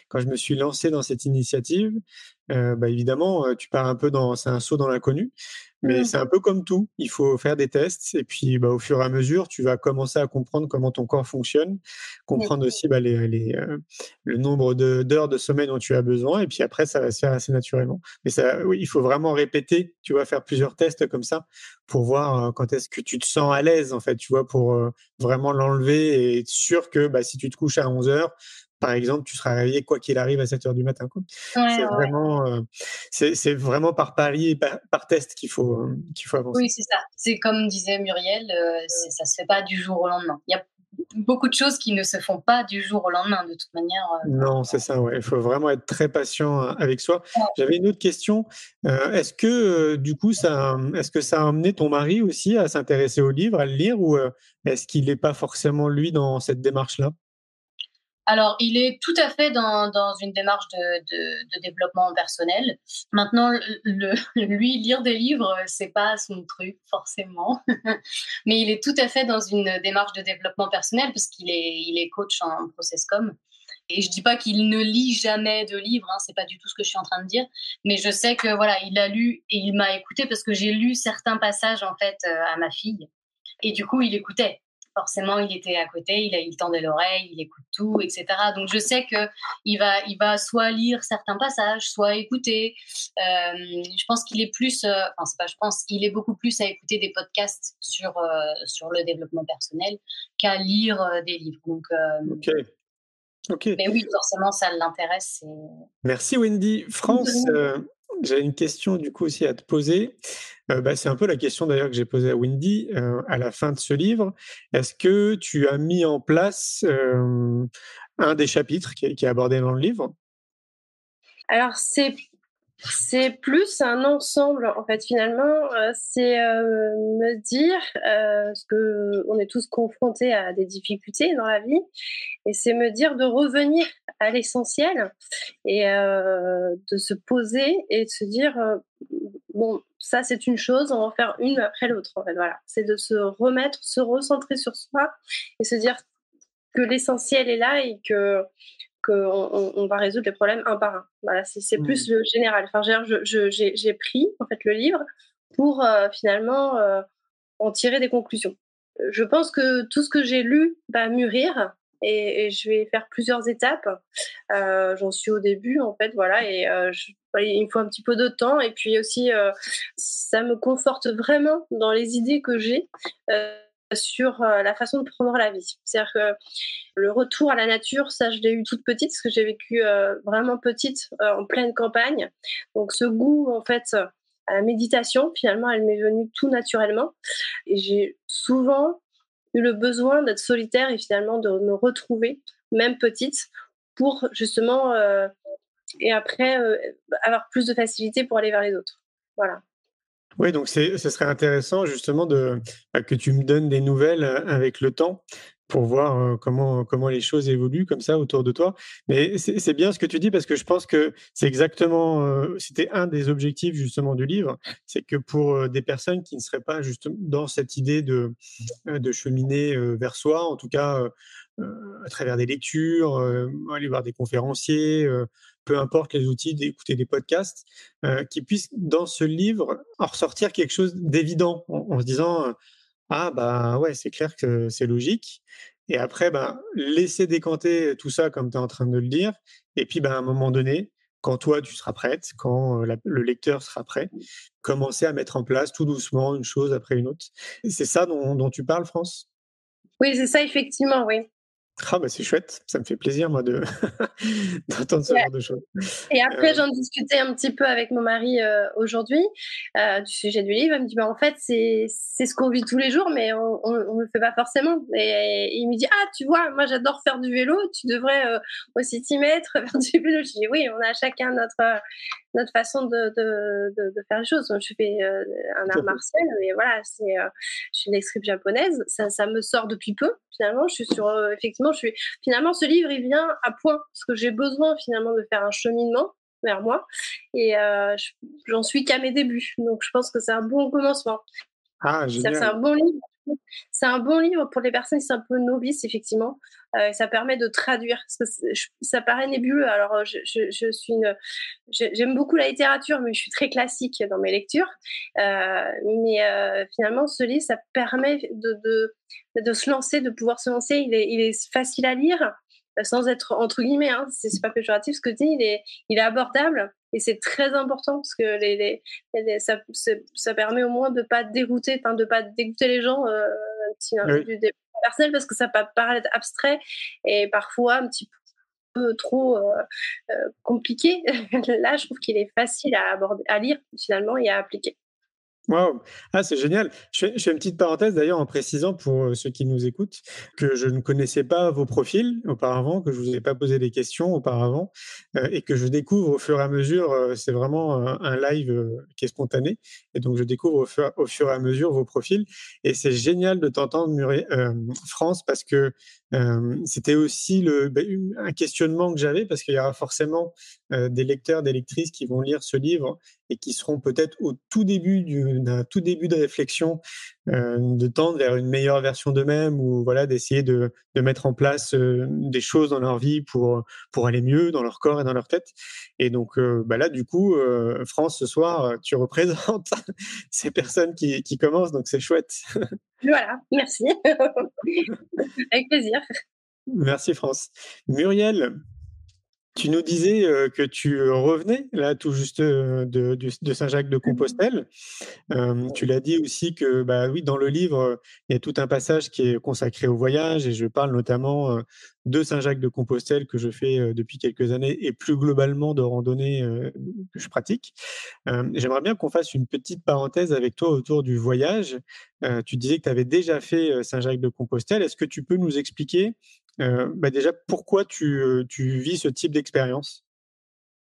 quand je me suis lancé dans cette initiative, bah, évidemment, tu pars un peu dans, c'est un saut dans l'inconnu. Mais mmh. c'est un peu comme tout. Il faut faire des tests et puis bah, au fur et à mesure, tu vas commencer à comprendre comment ton corps fonctionne, comprendre aussi bah, les, les, euh, le nombre d'heures de, sommeil dont tu as besoin et puis après, ça va se faire assez naturellement. Mais ça, oui, il faut vraiment répéter. Tu vas faire plusieurs tests comme ça pour voir euh, quand est-ce que tu te sens à l'aise, en fait, tu vois, pour euh, vraiment l'enlever et être sûr que bah, si tu te couches à 11 heures, par exemple, tu seras réveillé quoi qu'il arrive à 7 heures du matin. c'est vraiment, euh, c'est, vraiment par pari et par, test qu'il faut, euh, qu'il faut avancer. Oui, c'est ça. C'est comme disait Muriel, euh, ça se fait pas du jour au lendemain. Il y a beaucoup de choses qui ne se font pas du jour au lendemain, de toute manière. non, c'est ça. Ouais. Il faut vraiment être très patient avec soi. J'avais une autre question. est-ce que du coup, ça, est-ce que ça a amené ton mari aussi à s'intéresser au livre, à le lire, ou est-ce qu'il n'est pas forcément lui dans cette démarche-là? Alors, il est tout à fait dans, dans une démarche de, de, développement personnel. Maintenant, lui, lire des livres, c'est pas son truc, forcément. Mais il est tout à fait dans une démarche de développement personnel parce qu'il est, il est coach en processcom. Et je dis pas qu'il ne lit jamais de livres, hein, c'est pas du tout ce que je suis en train de dire, mais je sais que voilà, il a lu et il m'a écouté parce que j'ai lu certains passages en fait euh, à ma fille et du coup il écoutait forcément, il était à côté, il, a, il tendait l'oreille, il écoute tout, etc. Donc, je sais que il va, il va soit lire certains passages, soit écouter. Euh, je pense qu'il est plus, euh, enfin, c'est pas, je pense, il est beaucoup plus à écouter des podcasts sur, euh, sur le développement personnel qu'à lire des livres. Donc, ok. Ok. Mais oui, forcément, ça l'intéresse. Merci Wendy. France, j'ai une question du coup aussi à te poser. Euh, bah, c'est un peu la question d'ailleurs que j'ai posée à Wendy euh, à la fin de ce livre. Est-ce que tu as mis en place euh, un des chapitres qui, qui, est abordé dans le livre? Alors c'est c'est plus un ensemble en fait finalement c'est me dire parce que on est tous confrontés à des difficultés dans la vie et c'est me dire de revenir à l'essentiel et de se poser et de se dire bon ça c'est une chose, on va en faire une après l'autre. En fait, voilà, c'est de se remettre, se recentrer sur soi et se dire que l'essentiel est là et que qu'on on, va résoudre les problèmes un par un. Voilà, c'est plus mmh. le général. Enfin, j'ai pris en fait le livre pour euh, finalement euh, en tirer des conclusions. Je pense que tout ce que j'ai lu va mûrir et, je vais faire plusieurs étapes. Euh, j'en suis au début en fait, voilà, et je, il me faut un petit peu de temps et puis aussi ça me conforte vraiment dans les idées que j'ai. Sur la façon de prendre la vie. C'est-à-dire que le retour à la nature, ça je l'ai eu toute petite, parce que j'ai vécu vraiment petite en pleine campagne. Donc ce goût en fait à la méditation, finalement, elle m'est venue tout naturellement. Et j'ai souvent eu le besoin d'être solitaire et finalement de me retrouver, même petite, pour justement, euh, et après, euh, avoir plus de facilité pour aller vers les autres. Voilà. Oui, donc ce serait intéressant justement bah, que tu me donnes des nouvelles euh, avec le temps pour voir comment, comment les choses évoluent comme ça autour de toi. Mais c'est bien ce que tu dis parce que je pense que c'est exactement, c'était un des objectifs justement du livre, c'est que pour des personnes qui ne seraient pas justement dans cette idée de, de cheminer vers soi, en tout cas à travers des lectures, aller voir des conférenciers, peu importe les outils, d'écouter des podcasts, qui puissent dans ce livre en ressortir quelque chose d'évident en, se disant ah bah ouais, c'est clair que c'est logique. Et après, ben, laisser décanter tout ça comme tu es en train de le dire. Et puis, ben, à un moment donné, quand toi, tu seras prête, quand le lecteur sera prêt, commencer à mettre en place tout doucement une chose après une autre. C'est ça dont tu parles, France? Oui, c'est ça, effectivement, oui. Ah bah c'est chouette, ça me fait plaisir moi de d'entendre ce genre de choses. Et après euh j'en discutais un petit peu avec mon mari euh, aujourd'hui euh, du sujet du livre. Il me dit bah en fait c'est c'est ce qu'on vit tous les jours mais on on, on le fait pas forcément. Et, il me dit ah tu vois moi j'adore faire du vélo, tu devrais aussi t'y mettre faire du vélo. Je dis oui on a chacun notre notre façon de, de, de, faire les choses. Je fais un art martial mais voilà c'est je suis une escribe japonaise ça ça me sort depuis peu finalement je suis sur effectivement je suis finalement ce livre il vient à point parce que j'ai besoin finalement de faire un cheminement vers moi et euh, j'en suis qu'à mes débuts. Donc je pense que c'est un bon commencement. Ah, c'est un bon livre. C'est un bon livre pour les personnes qui sont un peu novices, effectivement. Euh, ça permet de traduire. Parce que ça paraît nébuleux. Alors, euh, je, suis une, j'aime beaucoup la littérature, mais je suis très classique dans mes lectures. Euh, mais finalement, ce livre, ça permet de, se lancer, de pouvoir se lancer. Il est, il est facile à lire, sans être entre guillemets. Hein, c'est pas péjoratif ce que je dis. Il est abordable. Et c'est très important parce que les, les, ça, ça, permet au moins de pas dégoûter, de pas dégoûter les gens euh, un petit, du personnel parce que ça peut paraître abstrait et parfois un petit peu trop euh, euh, compliqué. Là, je trouve qu'il est facile à aborder, à lire finalement et à appliquer. Wow, ah, c'est génial. Je fais, une petite parenthèse d'ailleurs en précisant pour euh, ceux qui nous écoutent que je ne connaissais pas vos profils auparavant, que je vous ai pas posé des questions auparavant euh, et que je découvre au fur et à mesure. Euh, c'est vraiment un, live qui est spontané et donc je découvre au fur, au fur, et à mesure vos profils et c'est génial de t'entendre France parce que c'était aussi le, bah, un questionnement que j'avais parce qu'il y aura forcément des lecteurs, des lectrices qui vont lire ce livre et qui seront peut-être au tout début d'un tout début de réflexion, de tendre vers une meilleure version d'eux-mêmes ou voilà d'essayer de, de, mettre en place des choses dans leur vie pour pour aller mieux dans leur corps et dans leur tête. Et donc bah là du coup, France ce soir, tu représentes ces personnes qui, qui commencent donc c'est chouette. Voilà, merci. Avec plaisir. Merci France. Muriel, tu nous disais que tu revenais là tout juste de, Saint-Jacques de mmh Compostelle. tu l'as dit aussi que bah oui, dans le livre, il y a tout un passage qui est consacré au voyage et je parle notamment de Saint-Jacques de Compostelle que je fais depuis quelques années et plus globalement de randonnée que je pratique. J'aimerais bien qu'on fasse une petite parenthèse avec toi autour du voyage. tu disais que tu avais déjà fait Saint-Jacques de Compostelle. Est-ce que tu peux nous expliquer euh, bah déjà, pourquoi tu, euh, tu vis ce type d'expérience?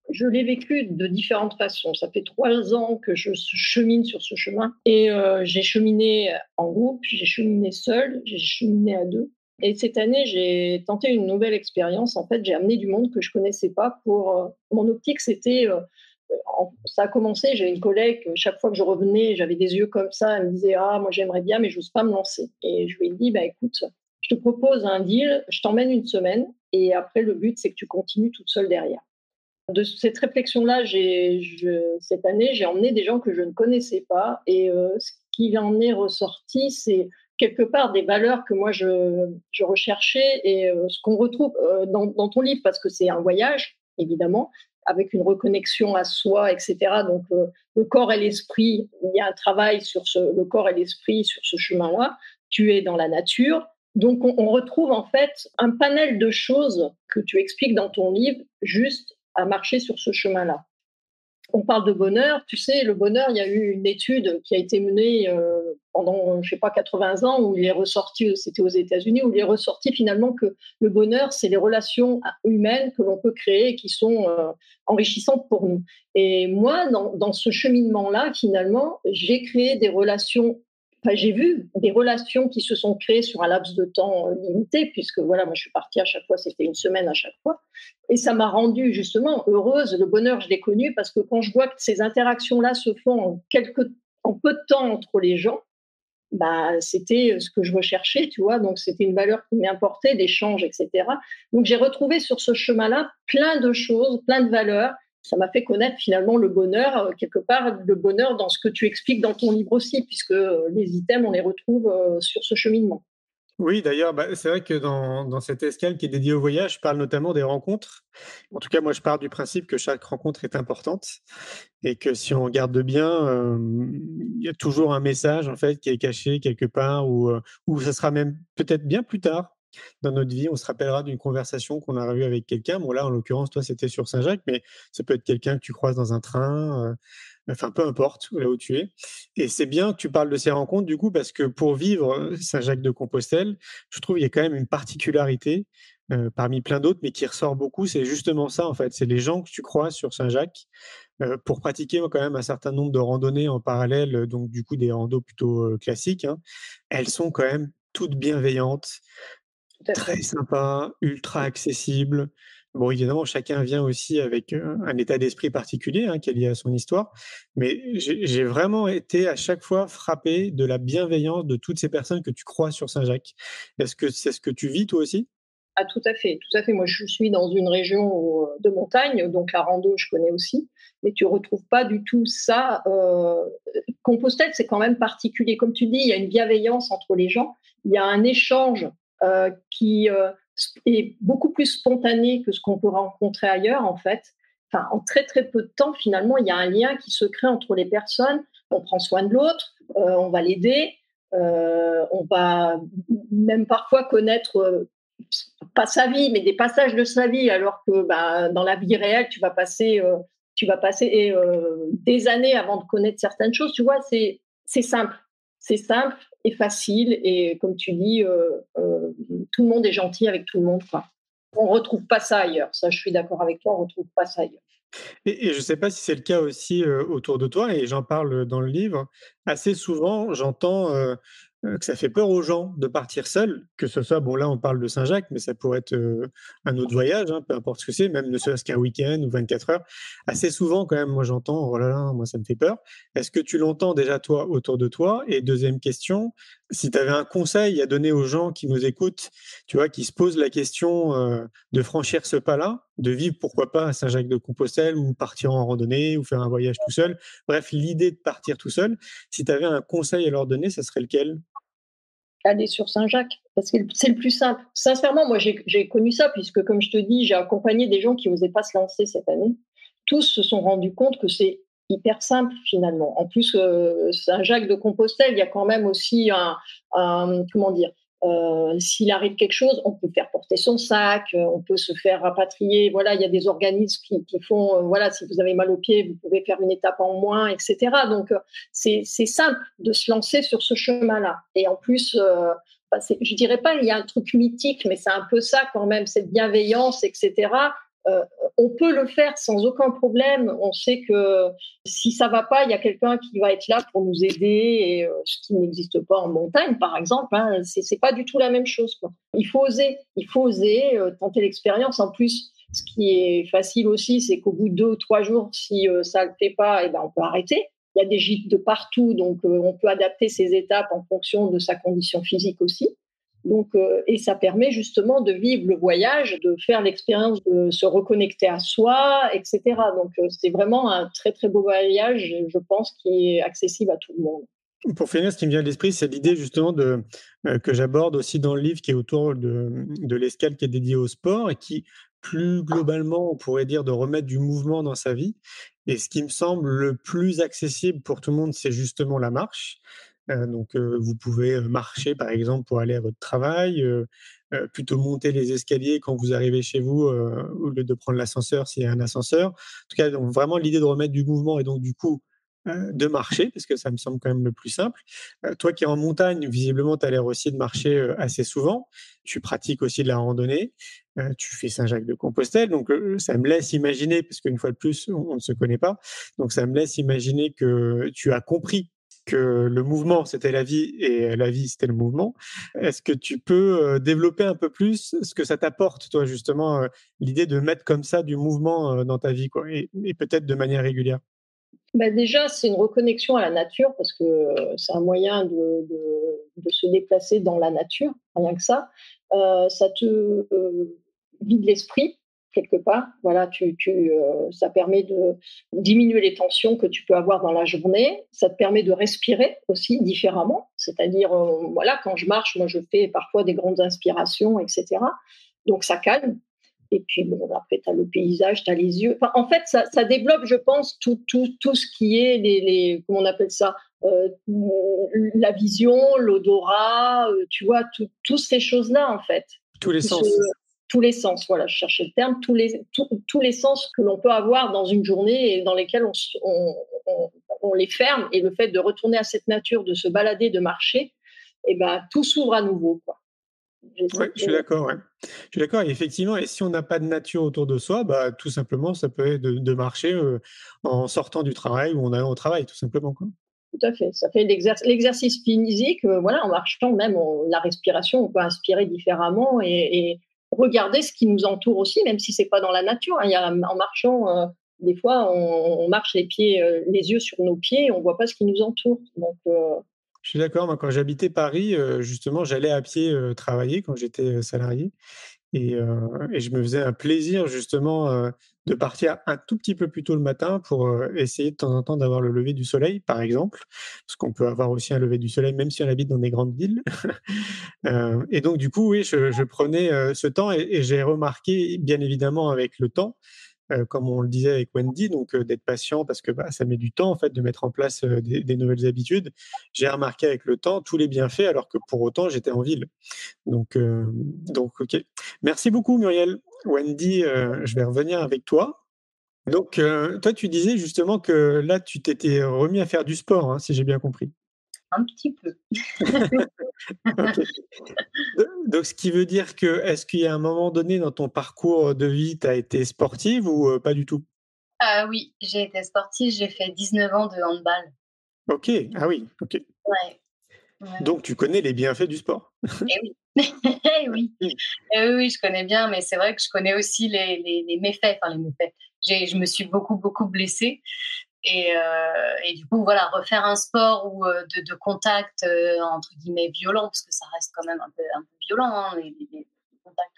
Je l'ai vécu de différentes façons. Ça fait trois ans que je chemine sur ce chemin et euh, j'ai cheminé en groupe, j'ai cheminé seul, j'ai cheminé à deux. Et cette année, j'ai tenté une nouvelle expérience. En fait, j'ai amené du monde que je connaissais pas. Pour mon optique, c'était ça a commencé. J'ai une collègue. Chaque fois que je revenais, j'avais des yeux comme ça. Elle me disait ah moi j'aimerais bien, mais j'ose pas me lancer. Et je lui ai dit bah écoute, je te propose un deal, je t'emmène une semaine et après le but c'est que tu continues toute seule derrière. De cette réflexion-là, cette année, j'ai emmené des gens que je ne connaissais pas et euh, ce qui en est ressorti, c'est quelque part des valeurs que moi je, recherchais et euh, ce qu'on retrouve euh, dans, ton livre parce que c'est un voyage évidemment avec une reconnexion à soi, etc. Donc le corps et l'esprit, il y a un travail sur le corps et l'esprit sur ce chemin-là tu es dans la nature. Donc on, retrouve en fait un panel de choses que tu expliques dans ton livre juste à marcher sur ce chemin-là on parle de bonheur, tu sais, le bonheur, il y a eu une étude qui a été menée euh, pendant, je sais pas, 80 ans, où il est ressorti, c'était aux États-Unis, où il est ressorti finalement que le bonheur, c'est les relations humaines que l'on peut créer et qui sont euh, enrichissantes pour nous. Et moi, dans ce cheminement-là, finalement, j'ai créé des relations j'ai vu des relations qui se sont créées sur un laps de temps euh, limité, puisque voilà, moi je suis partie à chaque fois, c'était une semaine à chaque fois. Et ça m'a rendue justement heureuse. Le bonheur, je l'ai connu parce que quand je vois que ces interactions-là se font en, peu de temps entre les gens, bah, c'était ce que je recherchais, tu vois. Donc, c'était une valeur qui m'est importée, d'échange, etc. Donc, j'ai retrouvé sur ce chemin-là plein de choses, plein de valeurs ça m'a fait connaître finalement le bonheur, euh, quelque part, le bonheur dans ce que tu expliques dans ton livre aussi, puisque euh, les items, on les retrouve euh, sur ce cheminement. Oui, d'ailleurs, bah, c'est vrai que dans, cette escale qui est dédiée au voyage, je parle notamment des rencontres. En tout cas, moi, je pars du principe que chaque rencontre est importante et que si on regarde bien, il y a toujours un message en fait qui est caché quelque part ou, ça sera même peut-être bien plus tard dans notre vie. On se rappellera d'une conversation qu'on a eue avec quelqu'un. Bon, là, en l'occurrence, toi, c'était sur Saint-Jacques, mais ça peut être quelqu'un que tu croises dans un train, euh, enfin, peu importe là où tu es. Et c'est bien que tu parles de ces rencontres, du coup, parce que pour vivre euh, Saint-Jacques de Compostelle, je trouve qu'il y a quand même une particularité euh, parmi plein d'autres, mais qui ressort beaucoup. C'est justement ça, en fait. C'est les gens que tu croises sur Saint-Jacques. pour pratiquer quand même un certain nombre de randonnées en parallèle, donc du coup des randos plutôt classiques, hein, elles sont quand même toutes bienveillantes, Très sympa, ultra accessible. Bon, évidemment, chacun vient aussi avec un état d'esprit particulier hein, qui est lié à son histoire, mais j'ai vraiment été à chaque fois frappé de la bienveillance de toutes ces personnes que tu crois sur Saint-Jacques. Est-ce que c'est ce que tu vis toi aussi? Ah, tout à fait, tout à fait. Moi, je suis dans une région de montagne, donc la rando, je connais aussi, mais tu retrouves pas du tout ça. Compostelle, c'est quand même particulier. Comme tu dis, il y a une bienveillance entre les gens, il y a un échange euh, qui euh, est beaucoup plus spontané que ce qu'on peut rencontrer ailleurs, en fait. En très très peu de temps, finalement, il y a un lien qui se crée entre les personnes. On prend soin de l'autre, euh, on va l'aider, on va même parfois connaître pas sa vie, mais des passages de sa vie, alors que bah, dans la vie réelle, tu vas passer, tu vas passer des années avant de connaître certaines choses. Tu vois, c'est simple c'est simple et facile et comme tu dis, euh, euh, tout le monde est gentil avec tout le monde. On retrouve pas ça ailleurs. Ça, je suis d'accord avec toi, on retrouve pas ça ailleurs. Et, je ne sais pas si c'est le cas aussi euh, autour de toi, et j'en parle dans le livre. Assez souvent, j'entends que ça fait peur aux gens de partir seuls, que ce soit, bon là on parle de Saint-Jacques, mais ça pourrait être euh, un autre voyage, hein, peu importe ce que c'est, même ne serait-ce qu'un week-end ou 24 heures. Assez souvent quand même, moi j'entends, oh là là, moi ça me fait peur. Est-ce que tu l'entends déjà toi autour de toi? Et deuxième question, si tu avais un conseil à donner aux gens qui nous écoutent, tu vois, qui se posent la question euh, de franchir ce pas-là, de vivre pourquoi pas à Saint-Jacques-de-Compostelle ou partir en randonnée ou faire un voyage tout seul, bref, l'idée de partir tout seul, si tu avais un conseil à leur donner, ça serait lequel? Aller sur Saint-Jacques, parce que c'est le plus simple. Sincèrement, moi, j'ai connu ça, puisque, comme je te dis, j'ai accompagné des gens qui n'osaient pas se lancer cette année. Tous se sont rendus compte que c'est hyper simple, finalement. En plus, euh, Saint-Jacques de Compostelle, il y a quand même aussi un comment dire, euh, s'il arrive quelque chose, on peut faire porter son sac, euh, on peut se faire rapatrier. Voilà, il y a des organismes qui, font, euh, voilà, si vous avez mal aux pieds, vous pouvez faire une étape en moins, etc. Donc, c'est simple de se lancer sur ce chemin-là. Et en plus, bah, je dirais pas il y a un truc mythique, mais c'est un peu ça quand même, cette bienveillance, etc. Euh, on peut le faire sans aucun problème. On sait que si ça va pas, il y a quelqu'un qui va être là pour nous aider, et, euh, ce qui n'existe pas en montagne, par exemple. Hein, c'est pas du tout la même chose. Il faut oser, il faut oser euh, tenter l'expérience. En plus, ce qui est facile aussi, c'est qu'au bout de deux ou trois jours, si ça ne le fait pas, et eh ben on peut arrêter. Il y a des gîtes de partout, donc on peut adapter ses étapes en fonction de sa condition physique aussi. Euh, et ça permet justement de vivre le voyage, de faire l'expérience de se reconnecter à soi, etc. Donc, euh, c'est vraiment un très très beau voyage, je pense, qui est accessible à tout le monde. Pour finir, ce qui me vient à l'esprit, c'est l'idée justement de, euh, que j'aborde aussi dans le livre qui est autour de, de l'escale qui est dédiée au sport et qui, plus globalement, on pourrait dire de remettre du mouvement dans sa vie. Et ce qui me semble le plus accessible pour tout le monde, c'est justement la marche. Donc, vous pouvez marcher, par exemple, pour aller à votre travail, plutôt monter les escaliers quand vous arrivez chez vous, au lieu de prendre l'ascenseur s'il y a un ascenseur. En tout cas, donc, vraiment l'idée de remettre du mouvement et donc du coup de marcher, parce que ça me semble quand même le plus simple. toi qui es en montagne, visiblement, tu as l'air aussi de marcher assez souvent. Tu pratiques aussi de la randonnée. tu fais Saint-Jacques de Compostelle. Donc, ça me laisse imaginer, parce qu'une fois de plus, on, ne se connaît pas. Donc, ça me laisse imaginer que tu as compris que le mouvement, c'était la vie et la vie, c'était le mouvement. Est-ce que tu peux développer un peu plus ce que ça t'apporte, toi, justement, l'idée de mettre comme ça du mouvement dans ta vie, quoi, et peut-être de manière régulière? Bah, déjà, c'est une reconnexion à la nature parce que euh, c'est un moyen de, de, se déplacer dans la nature, rien que ça. Euh, ça te euh, vide l'esprit quelque part. Voilà, tu, tu ça permet de diminuer les tensions que tu peux avoir dans la journée. Ça te permet de respirer aussi différemment. C'est-à-dire, voilà, quand je marche, moi, je fais parfois des grandes inspirations, etc. Donc, ça calme. Et puis, bon, après, tu as le paysage, tu as les yeux. en fait, ça, ça, développe, je pense, tout, tout, tout ce qui est les, les comment on appelle ça, euh, la vision, l'odorat, euh, tu vois, toutes ces choses-là, en fait. Tous les sens. Tous les sens, voilà, je cherchais le terme, tous les, tous les sens que l'on peut avoir dans une journée et dans lesquels on, on, on, les ferme. Et le fait de retourner à cette nature, de se balader, de marcher, et eh ben, tout s'ouvre à nouveau. Quoi. Je suis d'accord. Je suis d'accord. Et effectivement, et si on n'a pas de nature autour de soi, bah, tout simplement, ça peut être de, marcher euh, en sortant du travail ou en allant au travail, tout simplement. Quoi. Tout à fait. Ça fait l'exercice physique. Euh, voilà, en marchant, même la respiration, on peut inspirer différemment et, regarder ce qui nous entoure aussi, même si c'est pas dans la nature. Hein. En marchant, euh, des fois, on, marche les pieds, les yeux sur nos pieds, et on voit pas ce qui nous entoure. Donc je suis d'accord. Quand j'habitais Paris, justement, j'allais à pied travailler quand j'étais salarié. Et, je me faisais un plaisir, justement, de partir un tout petit peu plus tôt le matin pour essayer de temps en temps d'avoir le lever du soleil, par exemple. Parce qu'on peut avoir aussi un lever du soleil, même si on habite dans des grandes villes. et donc, du coup, oui, je, prenais ce temps et j'ai remarqué, bien évidemment, avec le temps, comme on le disait avec Wendy, donc d'être patient parce que bah, ça met du temps en fait de mettre en place des, nouvelles habitudes. J'ai remarqué avec le temps tous les bienfaits alors que pour autant j'étais en ville. Donc, donc ok. Merci beaucoup Muriel. Wendy, je vais revenir avec toi. Donc toi tu disais justement que là tu t'étais remis à faire du sport, hein, si j'ai bien compris. Un petit peu. Donc, ce qui veut dire que, est-ce qu'il y a un moment donné dans ton parcours de vie, tu as été sportive ou euh, pas du tout? Ah Oui, j'ai été sportive, j'ai fait 19 ans de handball. Ok, ah oui, ok. Ouais. Donc, tu connais les bienfaits du sport? Eh oui. Eh oui. Eh oui, je connais bien, mais c'est vrai que je connais aussi les, les, méfaits. Enfin, les méfaits. Je me suis beaucoup, beaucoup blessée. Euh, et, du coup, voilà, refaire un sport ou euh, de, contact euh, entre guillemets violent, parce que ça reste quand même un peu, un peu violent, hein, les, contacts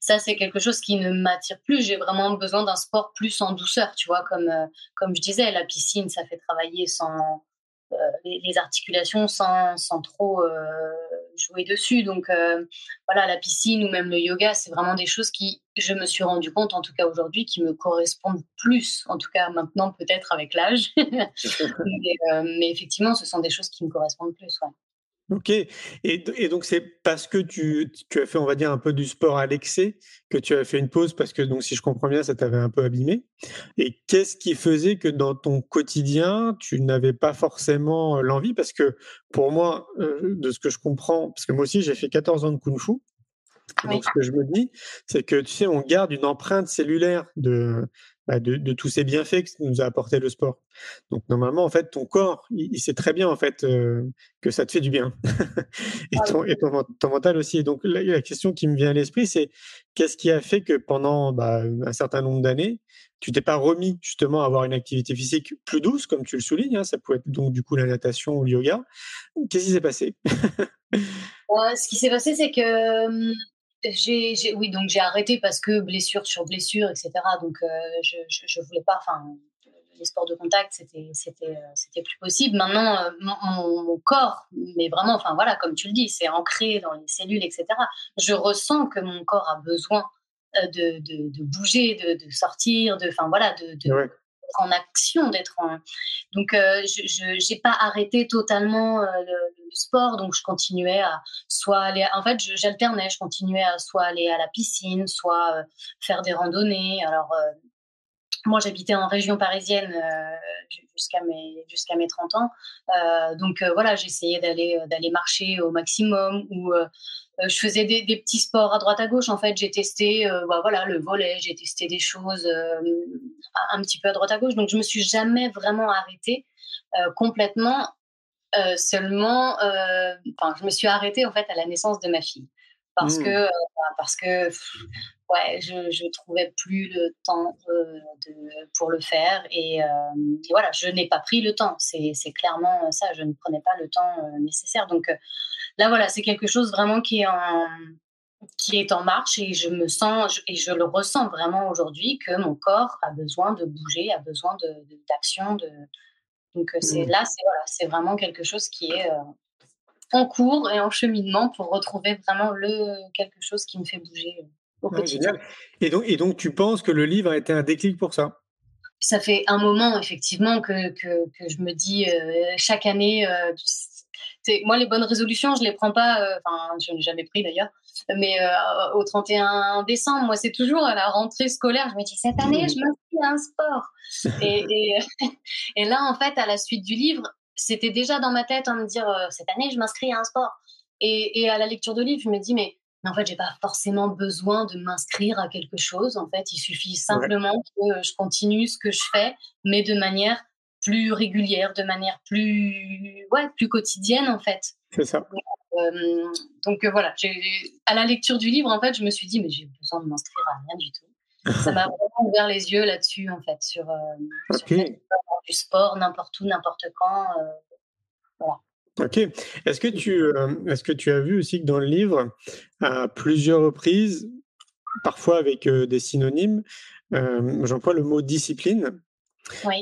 ça c'est quelque chose qui ne m'attire plus. J'ai vraiment besoin d'un sport plus en douceur, tu vois, comme, comme je disais, la piscine, ça fait travailler sans, euh, les, articulations sans, sans trop euh, jouer dessus. Donc euh, voilà, la piscine ou même le yoga, c'est vraiment des choses qui, je me suis rendu compte, en tout cas aujourd'hui, qui me correspondent plus, en tout cas maintenant peut-être avec l'âge. mais, effectivement, ce sont des choses qui me correspondent plus. Ouais. Ok. Et, donc, c'est parce que tu, as fait, on va dire, un peu du sport à l'excès que tu as fait une pause parce que, donc, si je comprends bien, ça t'avait un peu abîmé. Et qu'est-ce qui faisait que dans ton quotidien, tu n'avais pas forcément l'envie? Parce que pour moi, euh, de ce que je comprends, parce que moi aussi, j'ai fait 14 ans de Kung Fu. Donc, ce que je me dis, c'est que, tu sais, on garde une empreinte cellulaire de, bah, de, tous ces bienfaits que nous a apporté le sport. Donc normalement, en fait, ton corps, il, sait très bien en fait euh, que ça te fait du bien, et, ton, et ton, mental aussi. donc la, question qui me vient à l'esprit, c'est qu'est-ce qui a fait que pendant bah, un certain nombre d'années, tu t'es pas remis justement à avoir une activité physique plus douce, comme tu le soulignes. Hein, ça pouvait être donc du coup la natation ou le yoga. Qu'est-ce qui s'est passé? Euh, Ce qui s'est passé, c'est que oui, donc j'ai arrêté parce que blessure sur blessure, etc. Donc euh, je, je, voulais pas, enfin, les sports de contact, c'était, c'était, euh, c'était plus possible. Maintenant, euh, mon, corps, mais vraiment, enfin voilà, comme tu le dis, c'est ancré dans les cellules, etc. Je ressens que mon corps a besoin de, bouger, de, de, sortir, de, enfin voilà, de, en action, d'être en. Donc, je n'ai pas arrêté totalement le, sport, donc je continuais à soit aller. En fait, j'alternais, je continuais à soit aller à la piscine, soit faire des randonnées. Alors, moi, j'habitais en région parisienne euh, jusqu'à mes, jusqu'à mes 30 ans. Euh, donc euh, voilà, j'essayais d'aller, marcher au maximum ou je faisais des, des, petits sports à droite à gauche. En fait, j'ai testé bah, voilà, le volet, j'ai testé des choses un petit peu à droite à gauche. Donc je me suis jamais vraiment arrêtée complètement. seulement, je me suis arrêtée en fait à la naissance de ma fille parce mmh. que parce que ouais, je, ne trouvais plus le temps euh, de, pour le faire. Euh, et, voilà, je n'ai pas pris le temps. C'est clairement ça. Je ne prenais pas le temps euh, nécessaire. Donc là, voilà, c'est quelque chose vraiment qui est en qui est en marche et je me sens et je le ressens vraiment aujourd'hui que mon corps a besoin de bouger, a besoin d'action. De, Donc c'est mmh. là, c'est voilà, c'est vraiment quelque chose qui est en cours et en cheminement pour retrouver vraiment le quelque chose qui me fait bouger et, donc, et donc, tu penses que le livre a été un déclic pour ça? Ça fait un moment, effectivement, que, que, que je me dis euh, chaque année. Euh, moi, les bonnes résolutions, je ne les prends pas, euh, enfin, je n'ai jamais pris d'ailleurs, mais au 31 décembre, moi, c'est toujours à la rentrée scolaire, je me dis, cette année, je m'inscris à un sport. et, et, et, là, en fait, à la suite du livre, c'était déjà dans ma tête en me dire, cette année, je m'inscris à un sport. Et, et, à la lecture de livre, je me dis, mais mais en fait, j'ai pas forcément besoin de m'inscrire à quelque chose. En fait, il suffit simplement que je continue ce que je fais, mais de manière plus régulière, de manière plus, ouais, plus quotidienne, en fait. C'est ça. donc euh, voilà, à la lecture du livre, en fait, je me suis dit, mais j'ai besoin de m'inscrire à rien du tout. Ça m'a vraiment ouvert les yeux là-dessus, en fait, sur, euh, sur du sport, n'importe où, n'importe quand. Euh, voilà. Ok. Est-ce que, tu, euh, est-ce que tu as vu aussi que dans le livre, à plusieurs reprises, parfois avec euh, des synonymes, j'emploie le mot discipline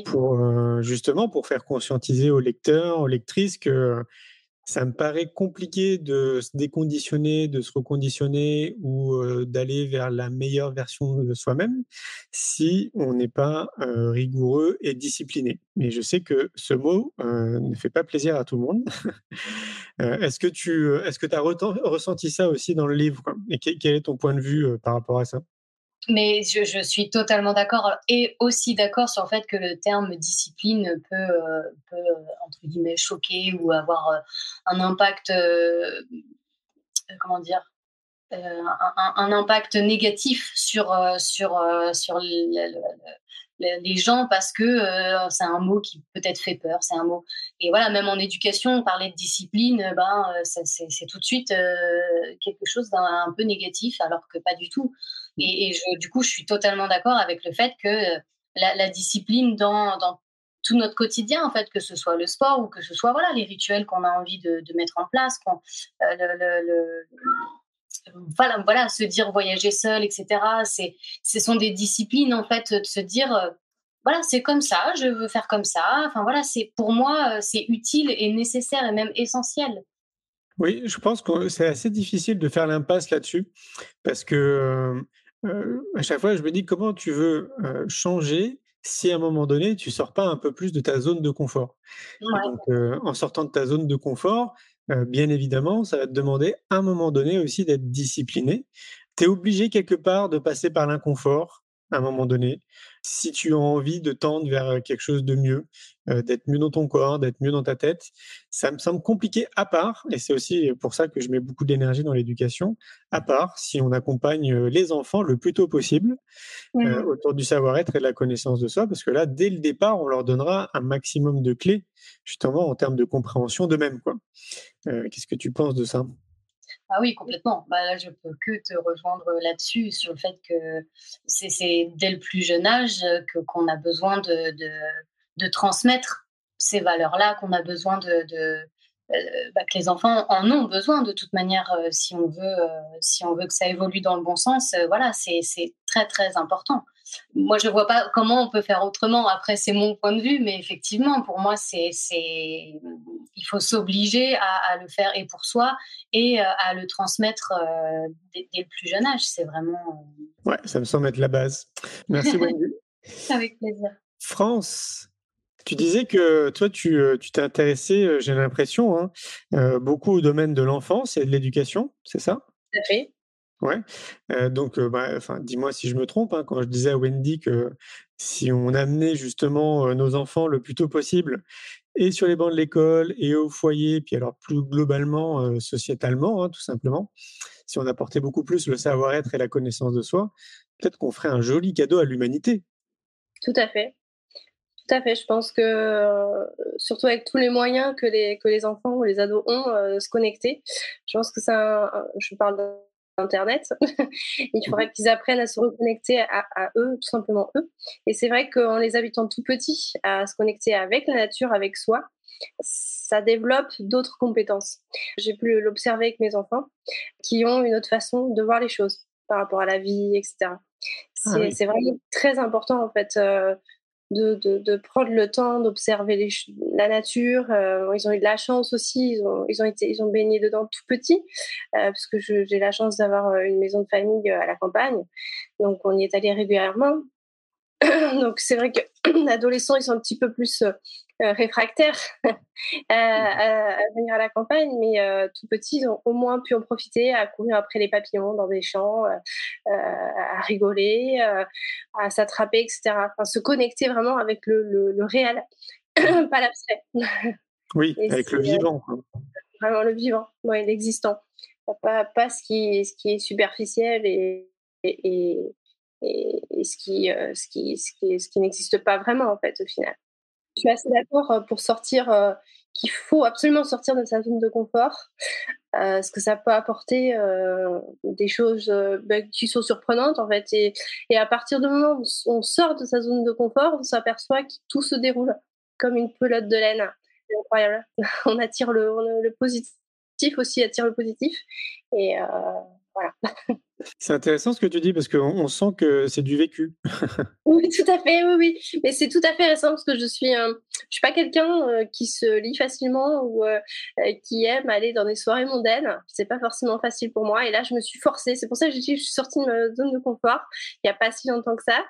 pour justement pour faire conscientiser aux lecteurs, aux lectrices que ça me paraît compliqué de se déconditionner, de se reconditionner ou d'aller vers la meilleure version de soi-même si on n'est pas rigoureux et discipliné. Mais je sais que ce mot ne fait pas plaisir à tout le monde. est-ce que tu est-ce que as ressenti ça aussi dans le livre Et quel est ton point de vue par rapport à ça? Mais je, suis totalement d'accord et aussi d'accord sur le fait que le terme discipline peut, euh, euh, entre guillemets, choquer ou avoir euh, un impact, comment dire, un, impact négatif sur, sur, sur les gens parce que c'est un mot qui peut-être fait peur, c'est un mot. Et voilà, même en éducation, parler de discipline, ben, c'est tout de suite quelque chose d'un peu négatif, alors que pas du tout. Et, du coup, je suis totalement d'accord avec le fait que euh, la, discipline dans, tout notre quotidien, en fait, que ce soit le sport ou que ce soit voilà, les rituels qu'on a envie de, mettre en place, euh, le, voilà, voilà, se dire voyager seul, etc. C'est, ce sont des disciplines, en fait, de se dire, euh, voilà, c'est comme ça, je veux faire comme ça. Enfin, voilà, c'est, pour moi, c'est utile et nécessaire et même essentiel. Oui, je pense que c'est assez difficile de faire l'impasse là-dessus parce que à chaque fois, je me dis comment tu veux changer si à un moment donné, tu sors pas un peu plus de ta zone de confort? Donc, en sortant de ta zone de confort, bien évidemment, ça va te demander à un moment donné aussi d'être discipliné. Tu es obligé quelque part de passer par l'inconfort à un moment donné, si tu as envie de tendre vers quelque chose de mieux, d'être mieux dans ton corps, d'être mieux dans ta tête, ça me semble compliqué à part, et c'est aussi pour ça que je mets beaucoup d'énergie dans l'éducation, à part si on accompagne les enfants le plus tôt possible autour du savoir-être et de la connaissance de soi, parce que là, dès le départ, on leur donnera un maximum de clés, justement en termes de compréhension d'eux-mêmes. Qu'est-ce que tu penses de ça? Ah oui, complètement. Bah, là, je peux que te rejoindre là-dessus, sur le fait que c'est dès le plus jeune âge que qu'on a besoin de, transmettre ces valeurs-là, qu'on a besoin de, de euh, bah, que les enfants en ont besoin de toute manière euh, si on veut euh, si on veut que ça évolue dans le bon sens. voilà, c'est très très important moi, je ne vois pas comment on peut faire autrement. Après, c'est mon point de vue, mais effectivement, pour moi, c'est, il faut s'obliger à, le faire et pour soi et euh, à le transmettre euh, dès, le plus jeune âge. C'est vraiment. Euh, ouais, ça me semble être la base. Merci, Wendy. Avec plaisir. France, tu disais que toi, tu t'es intéressé, j'ai l'impression, hein, beaucoup au domaine de l'enfance et de l'éducation, c'est ça? Tout à fait. Ouais. donc, bah, enfin, dis-moi si je me trompe, hein, quand je disais à Wendy que si on amenait justement nos enfants le plus tôt possible et sur les bancs de l'école et au foyer, puis alors plus globalement sociétalement, hein, tout simplement, si on apportait beaucoup plus le savoir-être et la connaissance de soi, peut-être qu'on ferait un joli cadeau à l'humanité. Tout à fait. Tout à fait. Je pense que, surtout avec tous les moyens que les, que les enfants ou les ados ont, de se connecter, je pense que un, je parle Internet. il faudrait mmh qu'ils apprennent à se reconnecter à, eux, tout simplement eux. Et c'est vrai qu'en les habitant tout petits, à se connecter avec la nature, avec soi, ça développe d'autres compétences. J'ai pu l'observer avec mes enfants qui ont une autre façon de voir les choses par rapport à la vie, etc. Ah c'est vraiment très important en fait euh, de, de, prendre le temps d'observer la nature. Euh, ils ont eu de la chance aussi, ils ont, ils ont, été, ils ont baigné dedans tout petit, euh, parce que j'ai la chance d'avoir euh, une maison de famille à la campagne. Donc on y est allé régulièrement. Donc c'est vrai que l'adolescent, ils sont un petit peu plus euh, réfractaires à, venir à la campagne, mais euh, tout petits, ils ont au moins pu en profiter à courir après les papillons dans des champs, euh, à rigoler, à s'attraper, etc. Enfin, se connecter vraiment avec le, le, réel, pas l'abstrait. Oui, avec le vivant. Vraiment le vivant, ouais, l'existant. Pas, pas ce, qui, ce qui est superficiel et, et, et, ce qui, ce qui, ce qui, ce qui n'existe pas vraiment en fait au final. Je suis assez d'accord euh, pour sortir, euh, qu'il faut absolument sortir de sa zone de confort, euh, parce que ça peut apporter des choses bah, qui sont surprenantes en fait. Et, et, à partir du moment où on sort de sa zone de confort, on s'aperçoit que tout se déroule comme une pelote de laine. C'est incroyable. on attire le, le, positif aussi, attire le positif. Et voilà. C'est intéressant ce que tu dis parce qu'on sent que c'est du vécu. oui, tout à fait, oui, oui. Mais c'est tout à fait récent parce que je suis, je suis pas quelqu'un euh, qui se lit facilement ou euh, euh, qui aime aller dans des soirées mondaines. C'est pas forcément facile pour moi. Et là, je me suis forcée. C'est pour ça que je suis sortie de ma zone de confort il n'y a pas si longtemps que ça.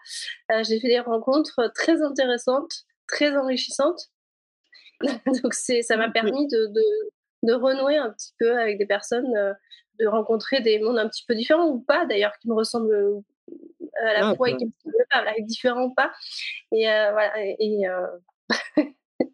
J'ai fait des rencontres très intéressantes, très enrichissantes. Donc ça m'a permis de, de, de, renouer un petit peu avec des personnes de rencontrer des mondes un petit peu différents ou pas d'ailleurs qui me ressemblent euh, à la ah, fois et qui me ressemblent pas, avec différents pas. Et euh, voilà. Et, euh,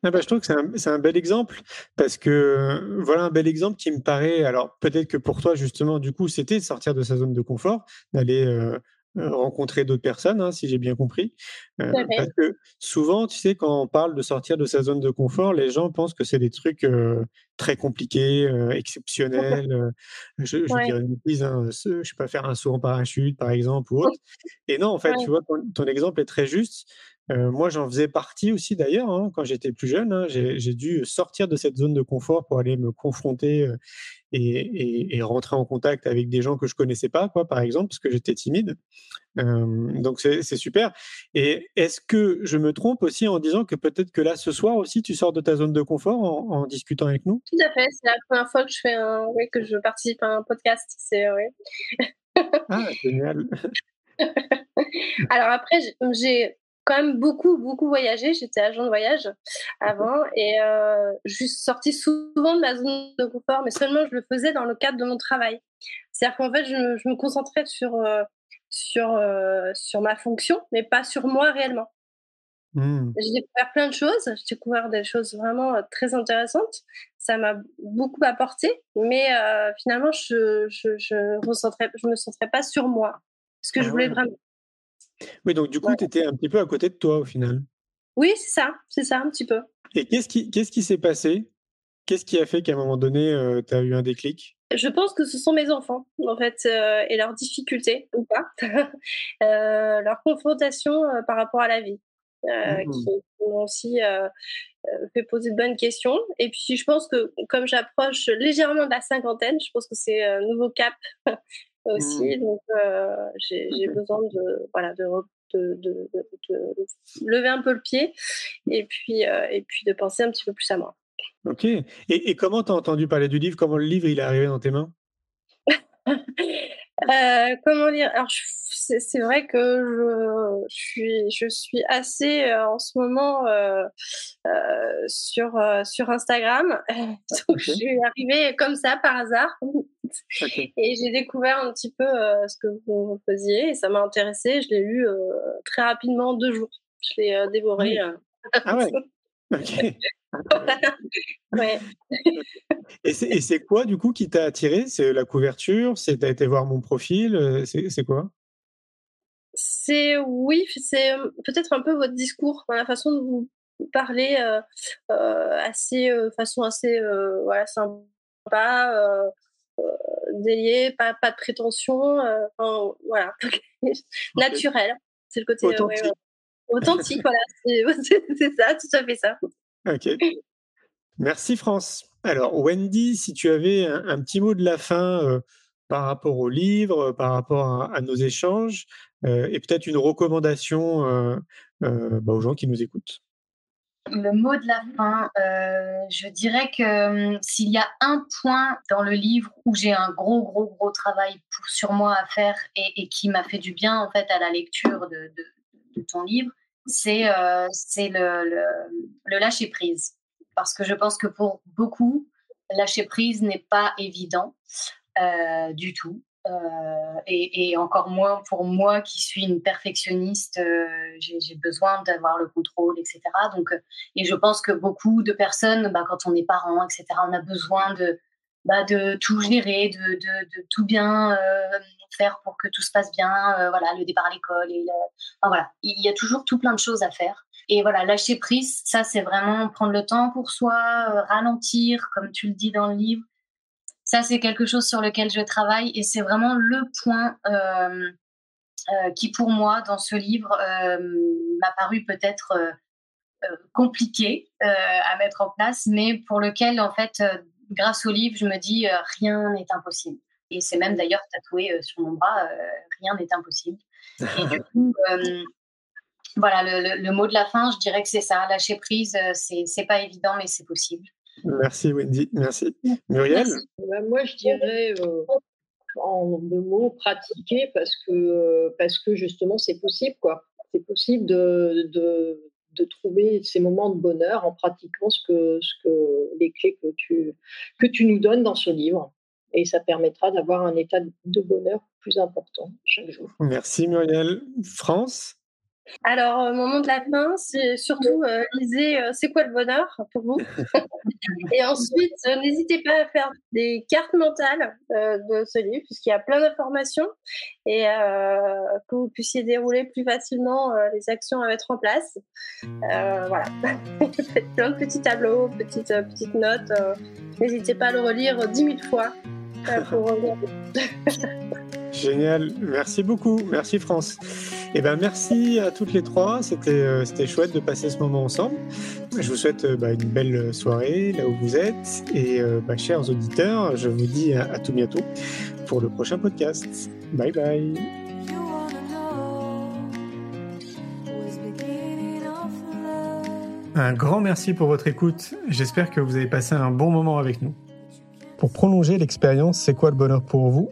ah bah, je trouve que c'est un, un, bel exemple parce que voilà un bel exemple qui me paraît. Alors peut-être que pour toi justement, du coup, c'était de sortir de sa zone de confort, d'aller euh, rencontrer d'autres personnes, hein, si j'ai bien compris. Euh, parce que souvent, tu sais, quand on parle de sortir de sa zone de confort, les gens pensent que c'est des trucs euh, très compliqués, exceptionnels. je, je ouais. une bêtise, hein, je sais pas, faire un saut en parachute, par exemple, ou autre. Et non, en fait, tu vois, ton, exemple est très juste. Moi, j'en faisais partie aussi d'ailleurs hein, quand j'étais plus jeune. Hein, j'ai dû sortir de cette zone de confort pour aller me confronter et, rentrer en contact avec des gens que je connaissais pas, quoi, par exemple, parce que j'étais timide. donc c'est super. Et est-ce que je me trompe aussi en disant que peut-être que là, ce soir aussi, tu sors de ta zone de confort en, discutant avec nous? Tout à fait. C'est la première fois que je fais un, que je participe à un podcast. C'est oui. ah génial. Alors après, j'ai quand même beaucoup, beaucoup voyagé. J'étais agent de voyage avant et euh, je suis sortie souvent de ma zone de confort, mais seulement je le faisais dans le cadre de mon travail. C'est-à-dire qu'en fait, je, me concentrais sur, euh, sur, euh, sur ma fonction, mais pas sur moi réellement. Mmh. J'ai découvert plein de choses, j'ai découvert des choses vraiment très intéressantes. Ça m'a beaucoup apporté, mais finalement, je je, je, je me centrais pas sur moi, ce que je ah voulais vraiment. Oui, donc du coup, tu étais un petit peu à côté de toi au final. Oui, c'est ça, c'est ça, un petit peu. Et qu'est-ce qui qu'est-ce qui s'est passé? Qu'est-ce qui a fait qu'à un moment donné, euh, tu as eu un déclic? Je pense que ce sont mes enfants, en fait, euh, et leurs difficultés, ou pas, euh, leur confrontation par rapport à la vie, mmh qui m'ont aussi fait poser de bonnes questions. Et puis, je pense que comme j'approche légèrement de la cinquantaine, je pense que c'est un nouveau cap aussi. Mmh. Donc, euh, j'ai besoin de, voilà, de, de, de, de, lever un peu le pied et puis, euh, et puis de penser un petit peu plus à moi. Ok. Et, et comment tu as entendu parler du livre? Comment le livre il est arrivé dans tes mains? Euh, comment dire? Alors, c'est vrai que je, je, suis, je suis assez euh, en ce moment euh, sur, sur Instagram. Donc, je suis arrivée comme ça par hasard. Et j'ai découvert un petit peu ce que vous faisiez et ça m'a intéressé. Je l'ai lu très rapidement en deux jours. Je l'ai dévoré. Ah ouais Ok. Ouais. Et c'est quoi, du coup, qui t'a attiré? C'est la couverture? C'est t'as été voir mon profil? Euh, C'est quoi? C'est oui, c'est euh, peut-être un peu votre discours, la façon de vous parler, euh, euh assez, façon assez, voilà, sympa, délié, pas, pas de prétention, voilà, naturel. C'est le côté authentique, authentique voilà, c'est ça, tout à fait ça. Ok. Merci France. Alors Wendy, si tu avais un, petit mot de la fin euh, par rapport au livre, euh, par rapport à, nos échanges, euh, et peut-être une recommandation bah, aux gens qui nous écoutent? Le mot de la fin, je dirais que hum, s'il y a un point dans le livre où j'ai un gros, gros, gros travail pour, sur moi à faire et, qui m'a fait du bien en fait à la lecture de, ton livre, c'est le, le lâcher prise parce que je pense que pour beaucoup, lâcher prise n'est pas évident euh, du tout. Euh, et, encore moins pour moi qui suis une perfectionniste, euh, j'ai besoin d'avoir le contrôle, etc. Donc, et je pense que beaucoup de personnes, bah, quand on est parent, etc., on a besoin de, bah, de tout gérer, de, de, tout bien faire pour que tout se passe bien. voilà, le départ à l'école, et enfin, voilà, il y a toujours tout plein de choses à faire. Et voilà, lâcher prise, ça c'est vraiment prendre le temps pour soi, euh, ralentir, comme tu le dis dans le livre. Ça c'est quelque chose sur lequel je travaille et c'est vraiment le point euh, euh, qui pour moi dans ce livre m'a paru peut-être compliqué à mettre en place, mais pour lequel en fait, grâce au livre, je me dis rien n'est impossible. Et c'est même d'ailleurs tatoué sur mon bras, rien n'est impossible. Et du coup, voilà, le, mot de la fin, je dirais que c'est ça. Lâcher prise, euh, c'est pas évident, mais c'est possible. Merci Wendy, merci. Muriel bah, Moi, je dirais euh, en deux mots, pratiquer parce que, parce que justement, c'est possible. quoi. C'est possible de, de, de, trouver ces moments de bonheur en pratiquant ce que, ce que, les clés que tu, que tu nous donnes dans ce livre. Et ça permettra d'avoir un état de bonheur plus important chaque jour. Merci Muriel. France? Alors, euh, mon mot de la fin, c'est surtout euh, lisez euh, C'est quoi le bonheur pour vous? Et ensuite, n'hésitez pas à faire des cartes mentales de ce livre, puisqu'il y a plein d'informations et que vous puissiez dérouler plus facilement les actions à mettre en place. voilà. plein de petits tableaux, petites, petites notes. n'hésitez pas à le relire dix mille fois pour regarder. Génial, merci beaucoup, merci France. Et eh ben merci à toutes les trois, c'était euh, c'était chouette de passer ce moment ensemble. Je vous souhaite euh, bah, une belle soirée là où vous êtes et euh, bah, chers auditeurs, je vous dis à, tout bientôt pour le prochain podcast. Bye bye. Un grand merci pour votre écoute. J'espère que vous avez passé un bon moment avec nous. Pour prolonger l'expérience C'est quoi le bonheur pour vous?